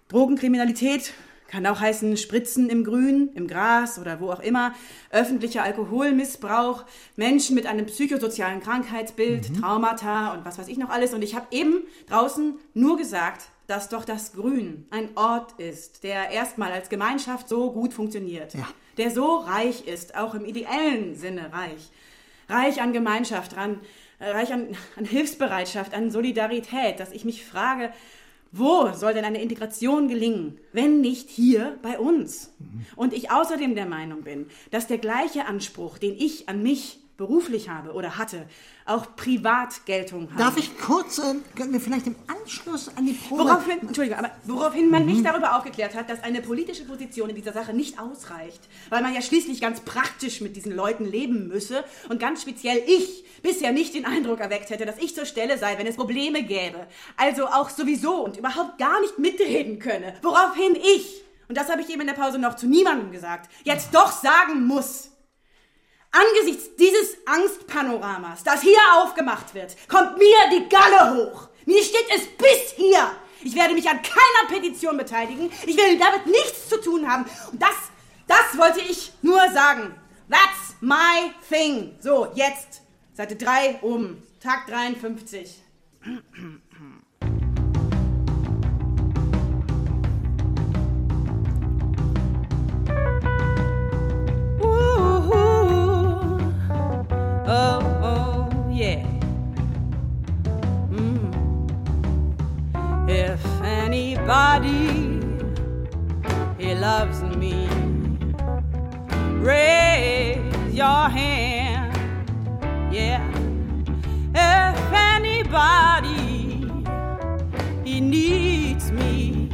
Drogenkriminalität, kann auch heißen Spritzen im Grün, im Gras oder wo auch immer, öffentlicher Alkoholmissbrauch, Menschen mit einem psychosozialen Krankheitsbild, Traumata und was weiß ich noch alles. Und ich habe eben draußen nur gesagt, dass doch das Grün ein Ort ist, der erstmal als Gemeinschaft so gut funktioniert, Ja. der so reich ist, auch im ideellen Sinne reich. Reich an Gemeinschaft, ran, äh, reich an, an Hilfsbereitschaft, an Solidarität, dass ich mich frage, wo soll denn eine Integration gelingen, wenn nicht hier bei uns? Und ich außerdem der Meinung bin, dass der gleiche Anspruch, den ich an mich beruflich habe oder hatte, auch privat Geltung hat. Darf ich kurz, äh, können wir vielleicht im Anschluss an die Probe... Woraufhin, Entschuldigung, aber woraufhin man mich darüber aufgeklärt hat, dass eine politische Position in dieser Sache nicht ausreicht, weil man ja schließlich ganz praktisch mit diesen Leuten leben müsse und ganz speziell ich bisher nicht den Eindruck erweckt hätte, dass ich zur Stelle sei, wenn es Probleme gäbe. Also auch sowieso und überhaupt gar nicht mitreden könne. Woraufhin ich, und das habe ich eben in der Pause noch zu niemandem gesagt, jetzt doch sagen muss. Angesichts dieses Angstpanoramas, das hier aufgemacht wird, kommt mir die Galle hoch. Mir steht es bis hier. Ich werde mich an keiner Petition beteiligen. Ich will damit nichts zu tun haben. Und das, das wollte ich nur sagen. That's my thing. So, jetzt. Seite 3 oben. Tag 53. Anybody he loves me, raise your hand. Yeah. If anybody he needs me,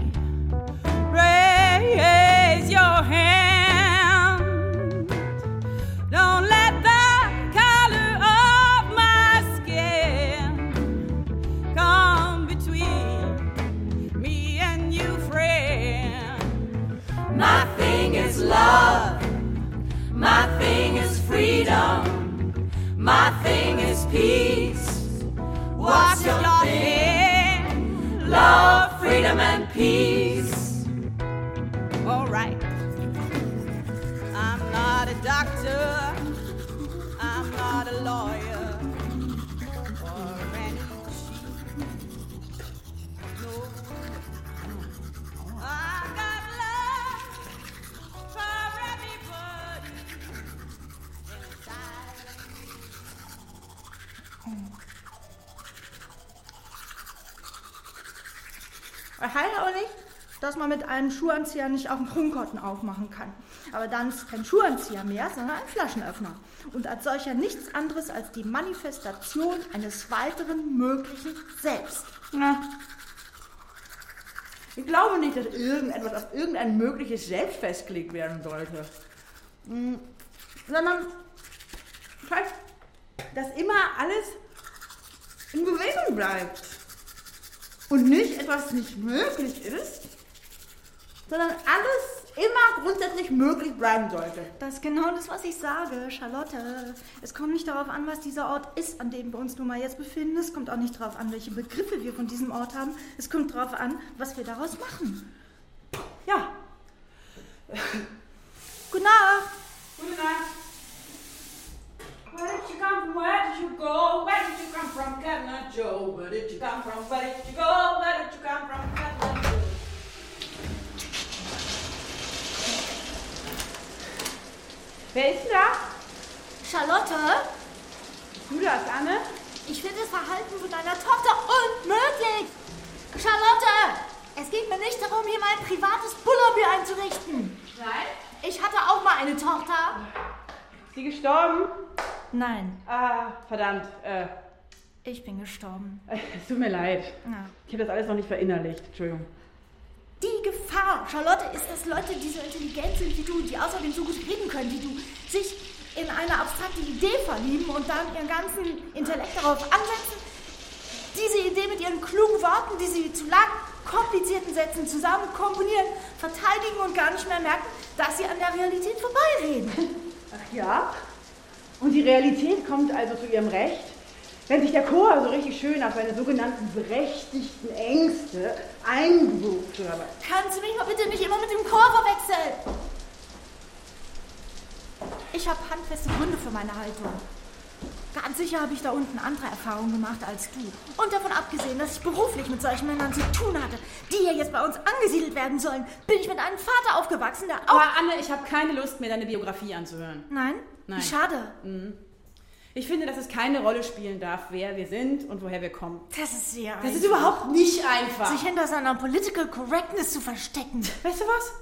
love. My thing is freedom. My thing is peace. Dass man mit einem Schuhanzieher nicht auch einen Krummkotten aufmachen kann. Aber dann ist es kein Schuhanzieher mehr, sondern ein Flaschenöffner. Und als solcher nichts anderes als die Manifestation eines weiteren möglichen Selbst. Na. Ich glaube nicht, dass irgendetwas auf irgendein mögliches Selbst festgelegt werden sollte. Hm, Sondern vielleicht, dass immer alles in Bewegung bleibt. Und nicht etwas nicht möglich ist, sondern alles immer grundsätzlich möglich bleiben sollte. Das ist genau das, was ich sage, Charlotte. Es kommt nicht darauf an, was dieser Ort ist, an dem wir uns nun mal jetzt befinden. Es kommt auch nicht darauf an, welche Begriffe wir von diesem Ort haben. Es kommt darauf an, was wir daraus machen. Ja. Gute Nacht. Gute Nacht. Where did you come from? Where did you go? Where did you come from, Catnut Joe? Where did you come from? Where did you go? Where did you come from, Catnut Joe? Wer ist da? Charlotte, Du das, Anne? ich finde das Verhalten von deiner Tochter unmöglich. Charlotte, es geht mir nicht darum, hier mein privates Bullabü einzurichten. Nein. Ich hatte auch mal eine Tochter. Ist sie gestorben? Nein, Ah, verdammt. Äh, ich bin gestorben. es tut mir leid. Ja. Ich habe das alles noch nicht verinnerlicht. Entschuldigung. Die Gefahr, Charlotte, ist, dass Leute, die so intelligent sind wie du, die außerdem so gut reden können wie du, sich in eine abstrakte Idee verlieben und dann ihren ganzen Intellekt darauf ansetzen, diese Idee mit ihren klugen Worten, die sie zu lang komplizierten Sätzen zusammen komponieren, verteidigen und gar nicht mehr merken, dass sie an der Realität vorbeireden. Ach ja? Und die Realität kommt also zu ihrem Recht, wenn sich der Chor so richtig schön auf seine sogenannten berechtigten Ängste eingebucht hat. Kannst du mich mal bitte nicht immer mit dem Chor verwechseln? Ich habe handfeste Gründe für meine Haltung. Ganz sicher habe ich da unten andere Erfahrungen gemacht als du. Und davon abgesehen, dass ich beruflich mit solchen Männern zu tun hatte, die hier jetzt bei uns angesiedelt werden sollen, bin ich mit einem Vater aufgewachsen, der auch... Aber Anne, ich habe keine Lust mehr, deine Biografie anzuhören. Nein? Nein. Wie schade. Ich finde, dass es keine Rolle spielen darf, wer wir sind und woher wir kommen. Das ist sehr Das ist überhaupt nicht einfach. Sich hinter seiner Political Correctness zu verstecken. Weißt du was?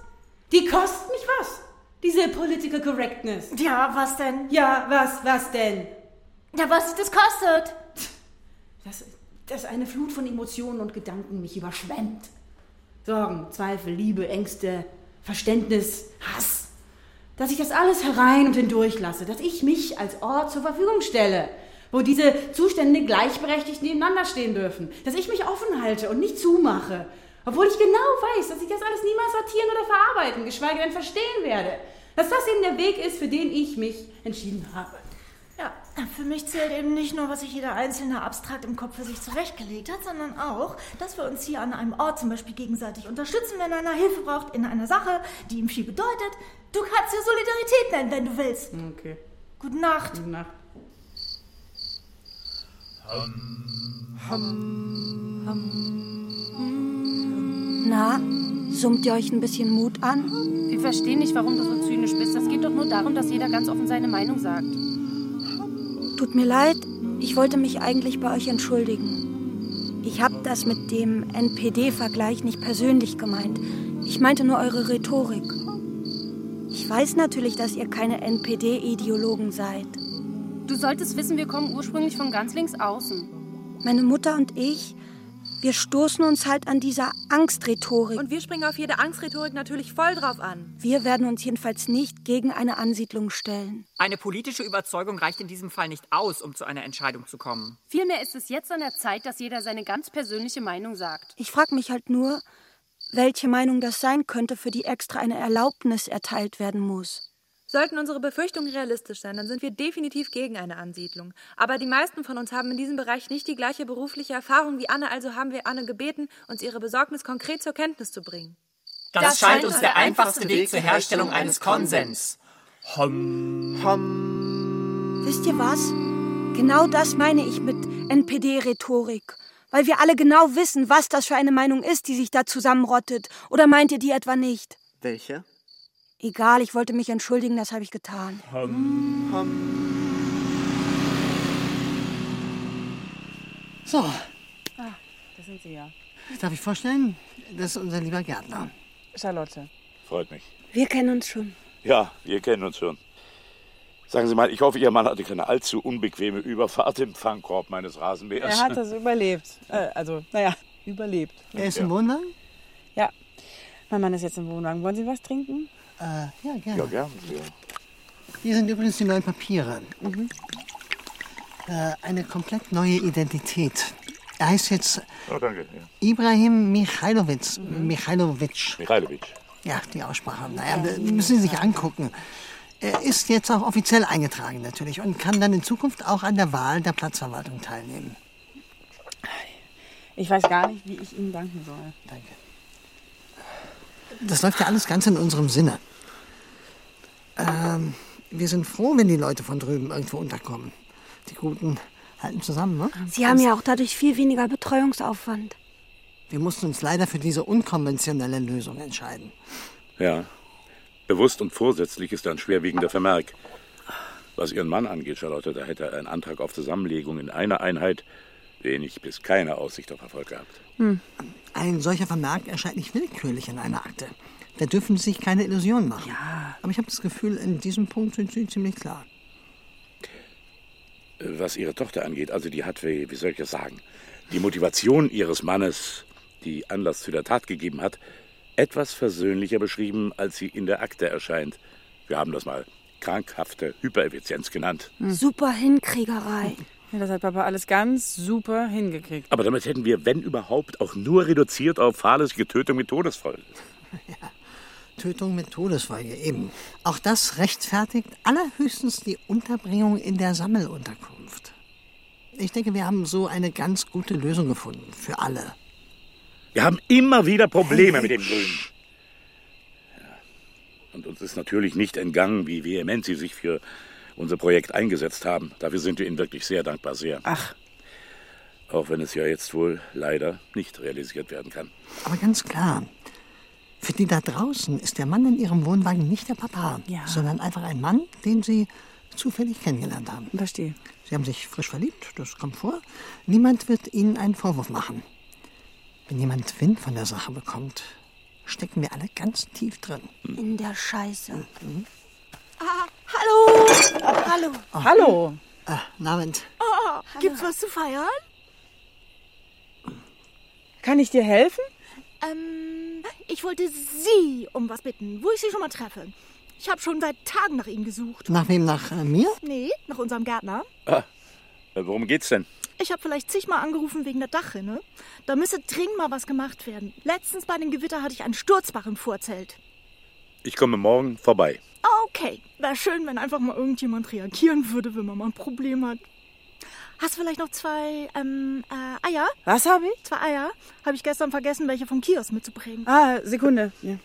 Die kostet mich was. Diese Political Correctness. Ja, was denn? Ja, was, was denn? Ja, was sich das kostet. Dass, dass eine Flut von Emotionen und Gedanken mich überschwemmt. Sorgen, Zweifel, Liebe, Ängste, Verständnis, Hass. Dass ich das alles herein und hindurch lasse. Dass ich mich als Ort zur Verfügung stelle. Wo diese Zustände gleichberechtigt nebeneinander stehen dürfen. Dass ich mich offen halte und nicht zumache. Obwohl ich genau weiß, dass ich das alles niemals sortieren oder verarbeiten, geschweige denn verstehen werde. Dass das eben der Weg ist, für den ich mich entschieden habe. Für mich zählt eben nicht nur, was sich jeder Einzelne abstrakt im Kopf für sich zurechtgelegt hat, sondern auch, dass wir uns hier an einem Ort zum Beispiel gegenseitig unterstützen, wenn einer Hilfe braucht in einer Sache, die ihm viel bedeutet. Du kannst ja Solidarität nennen, wenn du willst. Okay, Gute Nacht. gute Nacht. Na, summt ihr euch ein bisschen Mut an? Wir verstehen nicht, warum du so zynisch bist. Das geht doch nur darum, dass jeder ganz offen seine Meinung sagt. Tut mir leid, ich wollte mich eigentlich bei euch entschuldigen. Ich habe das mit dem NPD-Vergleich nicht persönlich gemeint. Ich meinte nur eure Rhetorik. Ich weiß natürlich, dass ihr keine NPD-Ideologen seid. Du solltest wissen, wir kommen ursprünglich von ganz links außen. Meine Mutter und ich, wir stoßen uns halt an dieser Angstrhetorik. Und wir springen auf jede Angstrhetorik natürlich voll drauf an. wir werden uns jedenfalls nicht gegen eine Ansiedlung stellen. Eine politische Überzeugung reicht in diesem Fall nicht aus, um zu einer Entscheidung zu kommen. Vielmehr ist es jetzt an der Zeit, dass jeder seine ganz persönliche Meinung sagt. Ich frage mich halt nur, welche Meinung das sein könnte, für die extra eine Erlaubnis erteilt werden muss. Sollten unsere Befürchtungen realistisch sein, dann sind wir definitiv gegen eine Ansiedlung. Aber die meisten von uns haben in diesem Bereich nicht die gleiche berufliche Erfahrung wie Anne, also haben wir Anne gebeten, uns ihre Besorgnis konkret zur Kenntnis zu bringen. Das, scheint uns der einfachste Weg zur Herstellung eines Konsens. Wisst ihr was? Genau das meine ich mit NPD-Rhetorik. Weil wir alle genau wissen, was das für eine Meinung ist, die sich da zusammenrottet. Oder meint ihr die etwa nicht? Welche? Egal, ich wollte mich entschuldigen, das habe ich getan. So, Da sind sie ja. Darf ich vorstellen? Das ist unser lieber Gärtner. Charlotte. Freut mich. Wir kennen uns schon. Ja, wir kennen uns schon. Sagen Sie mal, ich hoffe, Ihr Mann hatte keine allzu unbequeme Überfahrt im Fangkorb meines Rasenmähers. Er hat das überlebt. Äh, also, naja, überlebt. Er ist im Wohnwagen? Ja. Mein Mann ist jetzt im Wohnwagen. Wollen Sie was trinken? Äh, ja, gerne. Ja, gern. Ja. Hier sind übrigens die neuen Papiere. Äh, eine komplett neue Identität. Er heißt jetzt Oh, danke. Ja. Ibrahim Michailowitsch. Michailowitsch. Michailowitsch. Ja, die Aussprache. Naja, müssen Sie sich angucken. Er ist jetzt auch offiziell eingetragen natürlich und kann dann in Zukunft auch an der Wahl der Platzverwaltung teilnehmen. Ich weiß gar nicht, wie ich Ihnen danken soll. Danke. Das läuft ja alles ganz in unserem Sinne. Ähm, wir sind froh, wenn die Leute von drüben irgendwo unterkommen. Die Guten halten zusammen, ne? Sie haben ja auch dadurch viel weniger Betreuungsaufwand. Wir mussten uns leider für diese unkonventionelle Lösung entscheiden. Ja. Bewusst und vorsätzlich ist ein schwerwiegender Vermerk. Was Ihren Mann angeht, Charlotte, da hätte er einen Antrag auf Zusammenlegung in einer Einheit wenig bis keine Aussicht auf Erfolg gehabt. Ein solcher Vermerk erscheint nicht willkürlich in einer Akte. Da dürfen Sie sich keine Illusionen machen. Ja. Aber ich habe das Gefühl, in diesem Punkt sind Sie ziemlich klar. Was Ihre Tochter angeht, also die hat, wie, wie soll ich das sagen, die Motivation Ihres Mannes, die Anlass zu der Tat gegeben hat, etwas versöhnlicher beschrieben, als sie in der Akte erscheint. Wir haben das mal krankhafte Hypereffizienz genannt. Super Hinkriegerei. Ja, das hat Papa alles ganz super hingekriegt. Aber damit hätten wir, wenn überhaupt, auch nur reduziert auf fahrlässige Tötung mit Todesfolge. Tötung mit Todesfolge, eben. Auch das rechtfertigt allerhöchstens die Unterbringung in der Sammelunterkunft. Ich denke, wir haben so eine ganz gute Lösung gefunden. Für alle. Wir haben immer wieder Probleme mit dem Grünen. Ja. Und uns ist natürlich nicht entgangen, wie vehement Sie sich für unser Projekt eingesetzt haben. Dafür sind wir Ihnen wirklich sehr dankbar, sehr. Ach. Auch wenn es ja jetzt wohl leider nicht realisiert werden kann. Aber ganz klar, für die da draußen ist der Mann in ihrem Wohnwagen nicht der Papa, Ja. sondern einfach ein Mann, den sie zufällig kennengelernt haben. Verstehe. Sie haben sich frisch verliebt, das kommt vor. Niemand wird Ihnen einen Vorwurf machen. Wenn jemand Wind von der Sache bekommt, stecken wir alle ganz tief drin. In der Scheiße. Ah, hallo! Hallo. Hallo. Äh, Abend. Oh, gibt's was zu feiern? Kann ich dir helfen? Ähm, ich wollte Sie um was bitten, wo ich Sie schon mal treffe. Ich habe schon seit Tagen nach Ihnen gesucht. Nach wem? Nach äh, mir? Nee, nach unserem Gärtner. Ah, äh, worum geht's denn? Ich habe vielleicht zigmal angerufen wegen der Dachrinne. Da müsse dringend mal was gemacht werden. Letztens bei dem Gewitter hatte ich einen Sturzbach im Vorzelt. Ich komme morgen vorbei. Okay, wäre schön, wenn einfach mal irgendjemand reagieren würde, wenn man mal ein Problem hat. Hast du vielleicht noch zwei ähm, äh, Eier? Was habe ich? Zwei Eier? Habe ich gestern vergessen, welche vom Kiosk mitzubringen. Ah, Sekunde. Ja.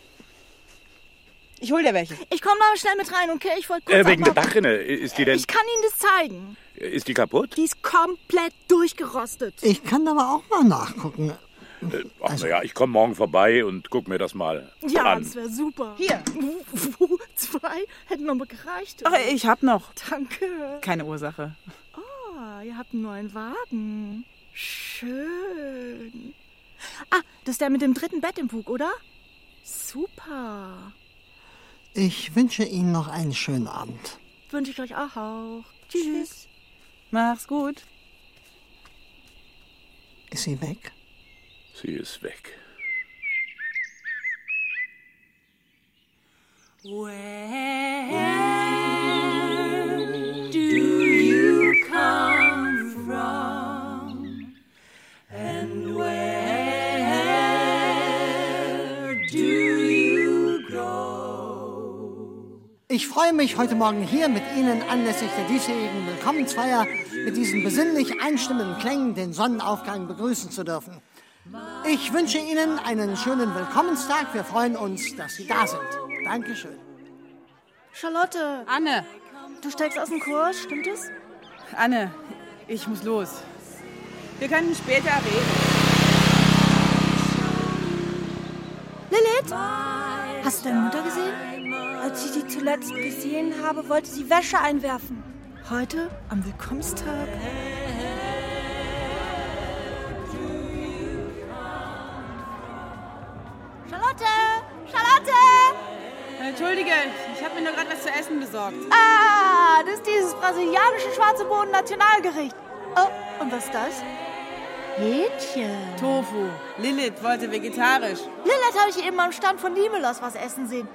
Ich hol dir welche. Ich komme mal schnell mit rein, okay? Ich wollte kurz Äh, wegen der Dachrinne. Ist die denn. Ich kann Ihnen das zeigen. Ist die kaputt? Die ist komplett durchgerostet. Ich kann aber auch mal nachgucken. Äh, ach, na ja, ich komme morgen vorbei und guck mir das mal Ja, an. das wäre super. Hier. Zwei hätten aber gereicht. Ach, ich hab noch. Danke. Keine Ursache. Oh, ihr habt einen neuen Wagen. Schön. Ah, das ist der mit dem dritten Bett im Bug, oder? Super. Ich wünsche Ihnen noch einen schönen Abend. Wünsche ich euch auch. Tschüss. Mach's gut. Ist sie weg? Sie ist weg. Where do you come from? And where do you go? Ich freue mich, heute Morgen hier mit Ihnen anlässlich der diesjährigen Willkommensfeier mit diesen besinnlich einstimmenden Klängen den Sonnenaufgang begrüßen zu dürfen. Ich wünsche Ihnen einen schönen Willkommenstag. Wir freuen uns, dass Sie da sind. Dankeschön. Charlotte. Anne. Du steigst aus dem Kurs, stimmt es? Anne, ich muss los. Wir können später reden. Lilith? Hast du deine Mutter gesehen? Als ich sie zuletzt gesehen habe, wollte sie Wäsche einwerfen. Heute, am Willkommenstag? Entschuldige, ich habe mir nur gerade was zu essen besorgt. Ah, das ist dieses brasilianische schwarze Bohnen Nationalgericht. Oh, und was ist das? Hähnchen. Tofu. Lilith wollte vegetarisch. Lilith habe ich eben am Stand von Limelos was essen sehen.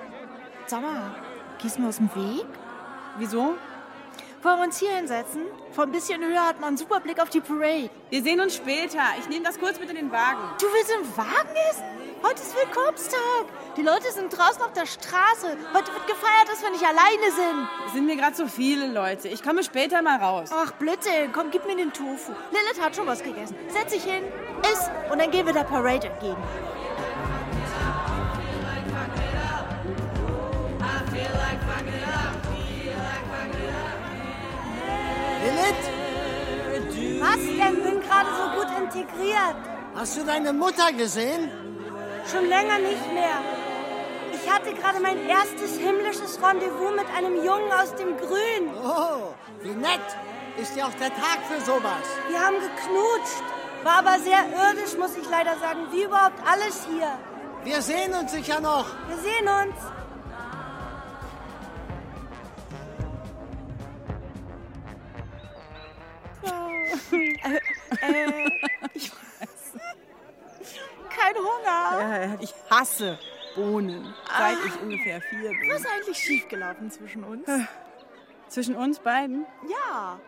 Sag mal, gehst du mir aus dem Weg? Wieso? Wollen wir uns hier hinsetzen? Von ein bisschen höher hat man einen super Blick auf die Parade. Wir sehen uns später. Ich nehme das kurz mit in den Wagen. Du willst im Wagen essen? Heute ist Willkommenstag. Die Leute sind draußen auf der Straße. Heute wird gefeiert, dass wir nicht alleine sind. Es sind mir gerade so viele Leute. Ich komme später mal raus. Ach, Blödsinn. Komm, gib mir den Tofu. Lilith hat schon was gegessen. Setz dich hin, iss und dann gehen wir der Parade entgegen. Lilith, Was denn? Bin gerade so gut integriert. hast du deine Mutter gesehen? Schon länger nicht mehr. Ich hatte gerade mein erstes himmlisches Rendezvous mit einem Jungen aus dem Grün. Oh, wie nett. Ist ja auch der Tag für sowas. Wir haben geknutscht. War aber sehr irdisch, muss ich leider sagen. Wie überhaupt alles hier. Wir sehen uns sicher noch. Wir sehen uns. äh, äh, ich weiß. Kein Hunger. Ja, ich hasse Bohnen, seit ich ungefähr vier bin. Was ist eigentlich schiefgelaufen zwischen uns? Zwischen uns beiden? Ja.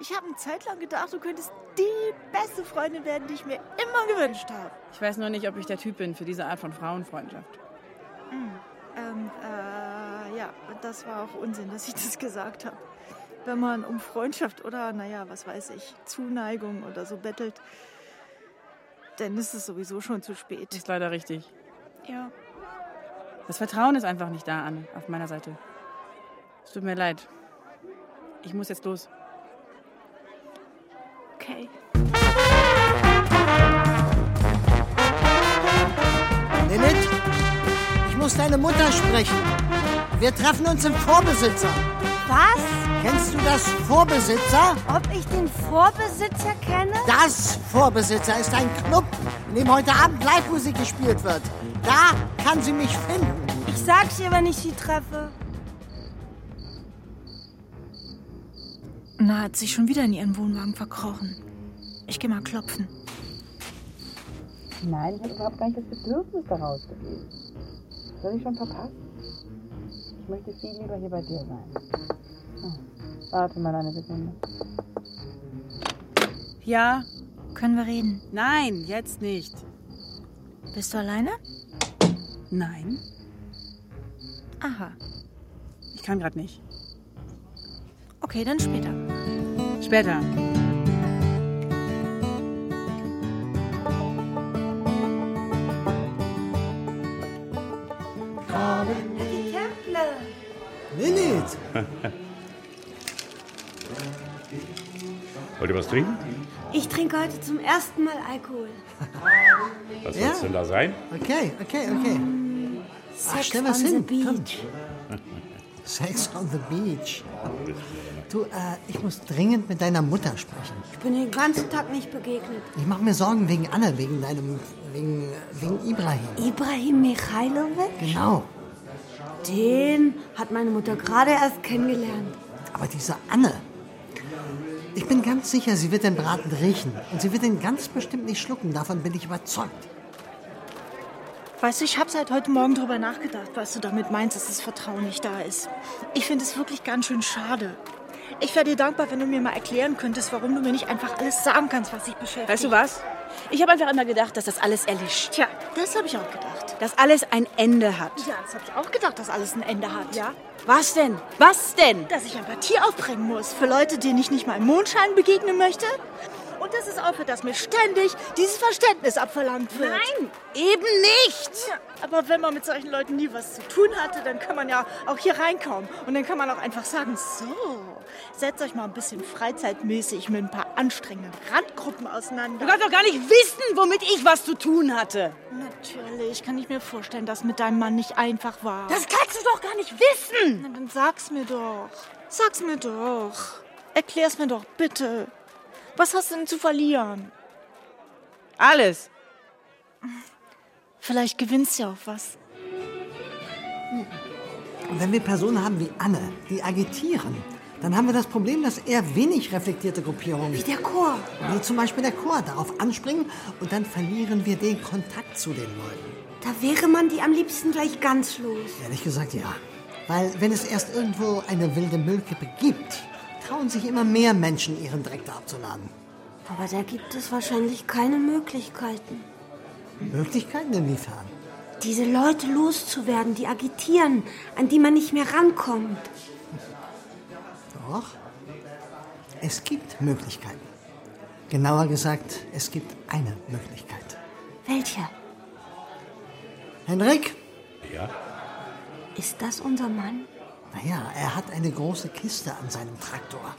Ich habe eine Zeit lang gedacht, du könntest die beste Freundin werden, die ich mir immer gewünscht habe. Ich weiß nur nicht, ob ich der Typ bin für diese Art von Frauenfreundschaft. Ähm, äh, ja, das war auch Unsinn, dass ich das gesagt habe. Wenn man um Freundschaft oder, naja, was weiß ich, Zuneigung oder so bettelt, dann ist es sowieso schon zu spät. Ist leider richtig. Ja. Das Vertrauen ist einfach nicht da, Anne, auf meiner Seite. Es tut mir leid. Ich muss jetzt los. Okay. Lilith, ich muss deine Mutter sprechen. Wir treffen uns im Vorbesitzer. Was? Kennst du das Vorbesitzer? Ob ich den Vorbesitzer kenne? Das Vorbesitzer ist ein Club, in dem heute Abend Live-Musik gespielt wird. Da kann sie mich finden. Ich sag's ihr, wenn ich sie treffe. Na, hat sich schon wieder in ihren Wohnwagen verkrochen. Ich geh mal klopfen. Nein, ich habe überhaupt gar nicht das Bedürfnis, da rauszugehen. Das habe ich schon verpasst. Ich möchte viel lieber hier bei dir sein. Oh, warte mal eine Sekunde. Ja? Können wir reden? Nein, jetzt nicht. Bist du alleine? Nein, Aha. ich kann gerade nicht. Okay, dann später. Später. Lilith, Wollt ihr was trinken? Ich trinke heute zum ersten Mal Alkohol. Was Ja? soll's denn da sein? okay, okay, okay. Sex stell on was the hin, komm. beach. Sex on the beach. Du, äh, ich muss dringend mit deiner Mutter sprechen. Ich bin den ganzen Tag nicht begegnet. Ich mache mir Sorgen wegen Anne, wegen deinem, wegen, wegen Ibrahim. Ibrahim Michailovic? Genau. Den hat meine Mutter gerade erst kennengelernt. Aber diese Anne, ich bin ganz sicher, sie wird den Braten riechen. Und sie wird ihn ganz bestimmt nicht schlucken. Davon bin ich überzeugt. Weißt du, ich habe seit heute Morgen drüber nachgedacht, was du damit meinst, dass das Vertrauen nicht da ist. Ich finde es wirklich ganz schön schade. Ich wäre dir dankbar, wenn du mir mal erklären könntest, warum du mir nicht einfach alles sagen kannst, was dich beschäftigt. Weißt du was? Ich habe einfach immer gedacht, dass das alles erlischt. Tja, das habe ich auch gedacht. Dass alles ein Ende hat. Ja, das habe ich auch gedacht, dass alles ein Ende hat. Ja? Was denn? Was denn? Dass ich Empathie aufbringen muss für Leute, denen ich nicht mal im Mondschein begegnen möchte. Und dass es aufhört, dass mir ständig dieses Verständnis abverlangt wird. Nein, eben nicht. Ja, aber wenn man mit solchen Leuten nie was zu tun hatte, dann kann man ja auch hier reinkommen. Und dann kann man auch einfach sagen, so, setzt euch mal ein bisschen freizeitmäßig mit ein paar anstrengenden Randgruppen auseinander. Du kannst doch gar nicht wissen, womit ich was zu tun hatte. Natürlich kann ich mir vorstellen, dass mit deinem Mann nicht einfach war. Das kannst du doch gar nicht wissen. Na, dann sag's mir doch. Sag's mir doch. Erklär's mir doch, bitte. Was hast du denn zu verlieren? Alles. Vielleicht gewinnst du ja auch was. Und wenn wir Personen haben wie Anne, die agitieren, dann haben wir das Problem, dass eher wenig reflektierte Gruppierungen. Wie der Chor. Wie zum Beispiel der Chor darauf anspringen und dann verlieren wir den Kontakt zu den Leuten. Da wäre man die am liebsten gleich ganz los. Ehrlich gesagt, ja. Weil wenn es erst irgendwo eine wilde Müllkippe gibt, trauen sich immer mehr Menschen, ihren Dreck da abzuladen. Aber da gibt es wahrscheinlich keine Möglichkeiten. Möglichkeiten inwiefern? Diese Leute loszuwerden, die agitieren, an die man nicht mehr rankommt. Doch. Es gibt Möglichkeiten. Genauer gesagt, es gibt eine Möglichkeit. Welche? Henrik? Ja? Ist das unser Mann? Naja, er hat eine große Kiste an seinem Traktor.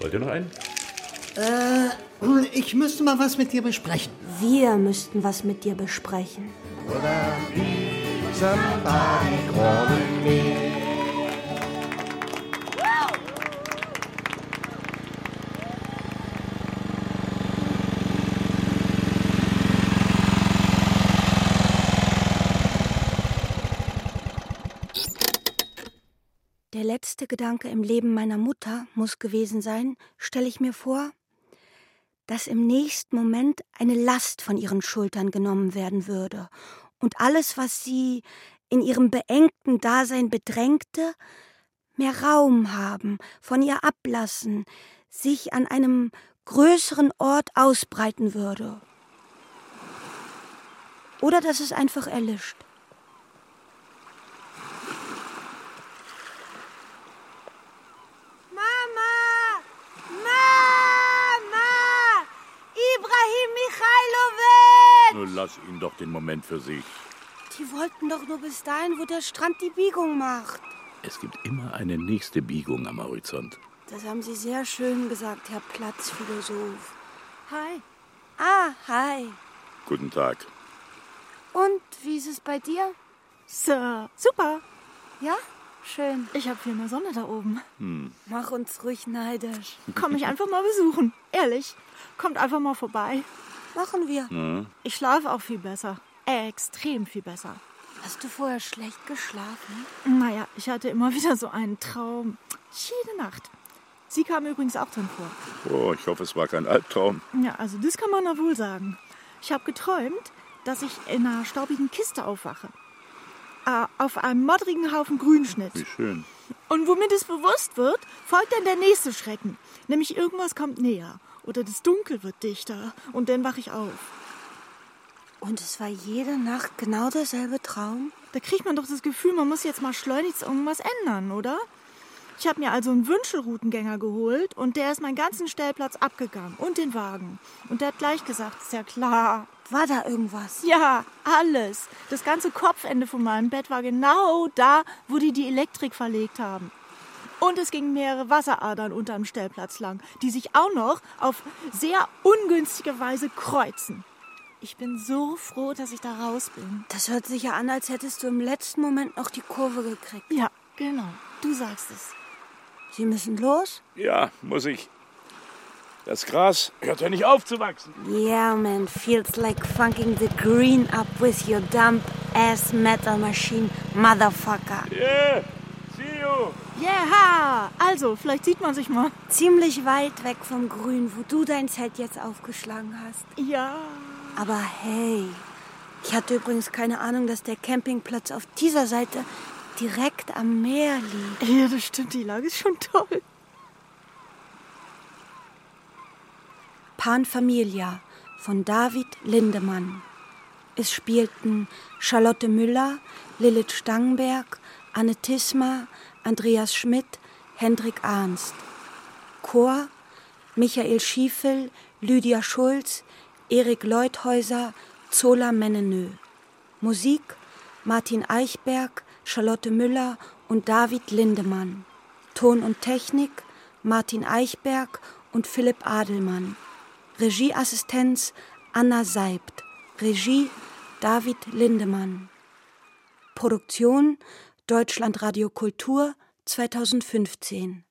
Wollt ihr noch einen? Äh, ich müsste mal was mit dir besprechen. Wir müssten was mit dir besprechen. Somebody calling me. Letzte Gedanke im Leben meiner Mutter muss gewesen sein, stelle ich mir vor, dass im nächsten Moment eine Last von ihren Schultern genommen werden würde und alles, was sie in ihrem beengten Dasein bedrängte, mehr Raum haben, von ihr ablassen, sich an einem größeren Ort ausbreiten würde. Oder dass es einfach erlischt. Ibrahim Michailovic! Nun lass ihn doch den Moment für sich. Die wollten doch nur bis dahin, wo der Strand die Biegung macht. Es gibt immer eine nächste Biegung am Horizont. Das haben Sie sehr schön gesagt, Herr Platzphilosoph. Hi. Ah, hi. Guten Tag. Und wie ist es bei dir? So, super. Ja? Schön. Ich habe viel mehr Sonne da oben. Hm. Mach uns ruhig neidisch. Komm mich einfach mal besuchen. Ehrlich. Kommt einfach mal vorbei. Machen wir. Na, Ich schlafe auch viel besser. Extrem viel besser. Hast du vorher schlecht geschlafen? Naja, ich hatte immer wieder so einen Traum. Jede Nacht. Sie kam übrigens auch drin vor. Oh, ich hoffe, es war kein Albtraum. Ja, also das kann man da wohl sagen. Ich habe geträumt, dass ich in einer staubigen Kiste aufwache. Äh, auf einem moddrigen Haufen Grünschnitt. Wie schön. Und womit es bewusst wird, folgt dann der nächste Schrecken. Nämlich irgendwas kommt näher. Oder das Dunkel wird dichter. Und dann wache ich auf. Und es war jede Nacht genau derselbe Traum? Da kriegt man doch das Gefühl, man muss jetzt mal schleunigst irgendwas ändern, oder? Ich habe mir also einen Wünschelroutengänger geholt und der ist meinen ganzen Stellplatz abgegangen und den Wagen. Und der hat gleich gesagt, ist ja klar. War da irgendwas? Ja, alles. Das ganze Kopfende von meinem Bett war genau da, wo die die Elektrik verlegt haben. Und es gingen mehrere Wasseradern unterm Stellplatz lang, die sich auch noch auf sehr ungünstige Weise kreuzen. Ich bin so froh, dass ich da raus bin. Das hört sich ja an, als hättest du im letzten Moment noch die Kurve gekriegt. Ja, genau. Du sagst es. Sie müssen los? Ja, muss ich. Das Gras hört ja nicht auf zu wachsen. Yeah, man, feels like funking the green up with your dumb ass metal machine, motherfucker. Yeah, see you. Yeah, also, vielleicht sieht man sich mal. Ziemlich weit weg vom Grün, wo du dein Zelt jetzt aufgeschlagen hast. Ja. Aber hey, ich hatte übrigens keine Ahnung, dass der Campingplatz auf dieser Seite direkt am Meer liegt. Ja, das stimmt, die Lage ist schon toll. Pan Familia von David Lindemann. Es spielten Charlotte Müller, Lilith Stangenberg, Anne Tisma, Andreas Schmidt, Hendrik Arnst. Chor Michael Schiefel, Lydia Schulz, Erik Leuthäuser, Zola Menenö. Musik Martin Eichberg, Charlotte Müller und David Lindemann. Ton und Technik Martin Eichberg und Philipp Adelmann. Regieassistenz Anna Seibt. Regie David Lindemann. Produktion Deutschlandradio Kultur 2015.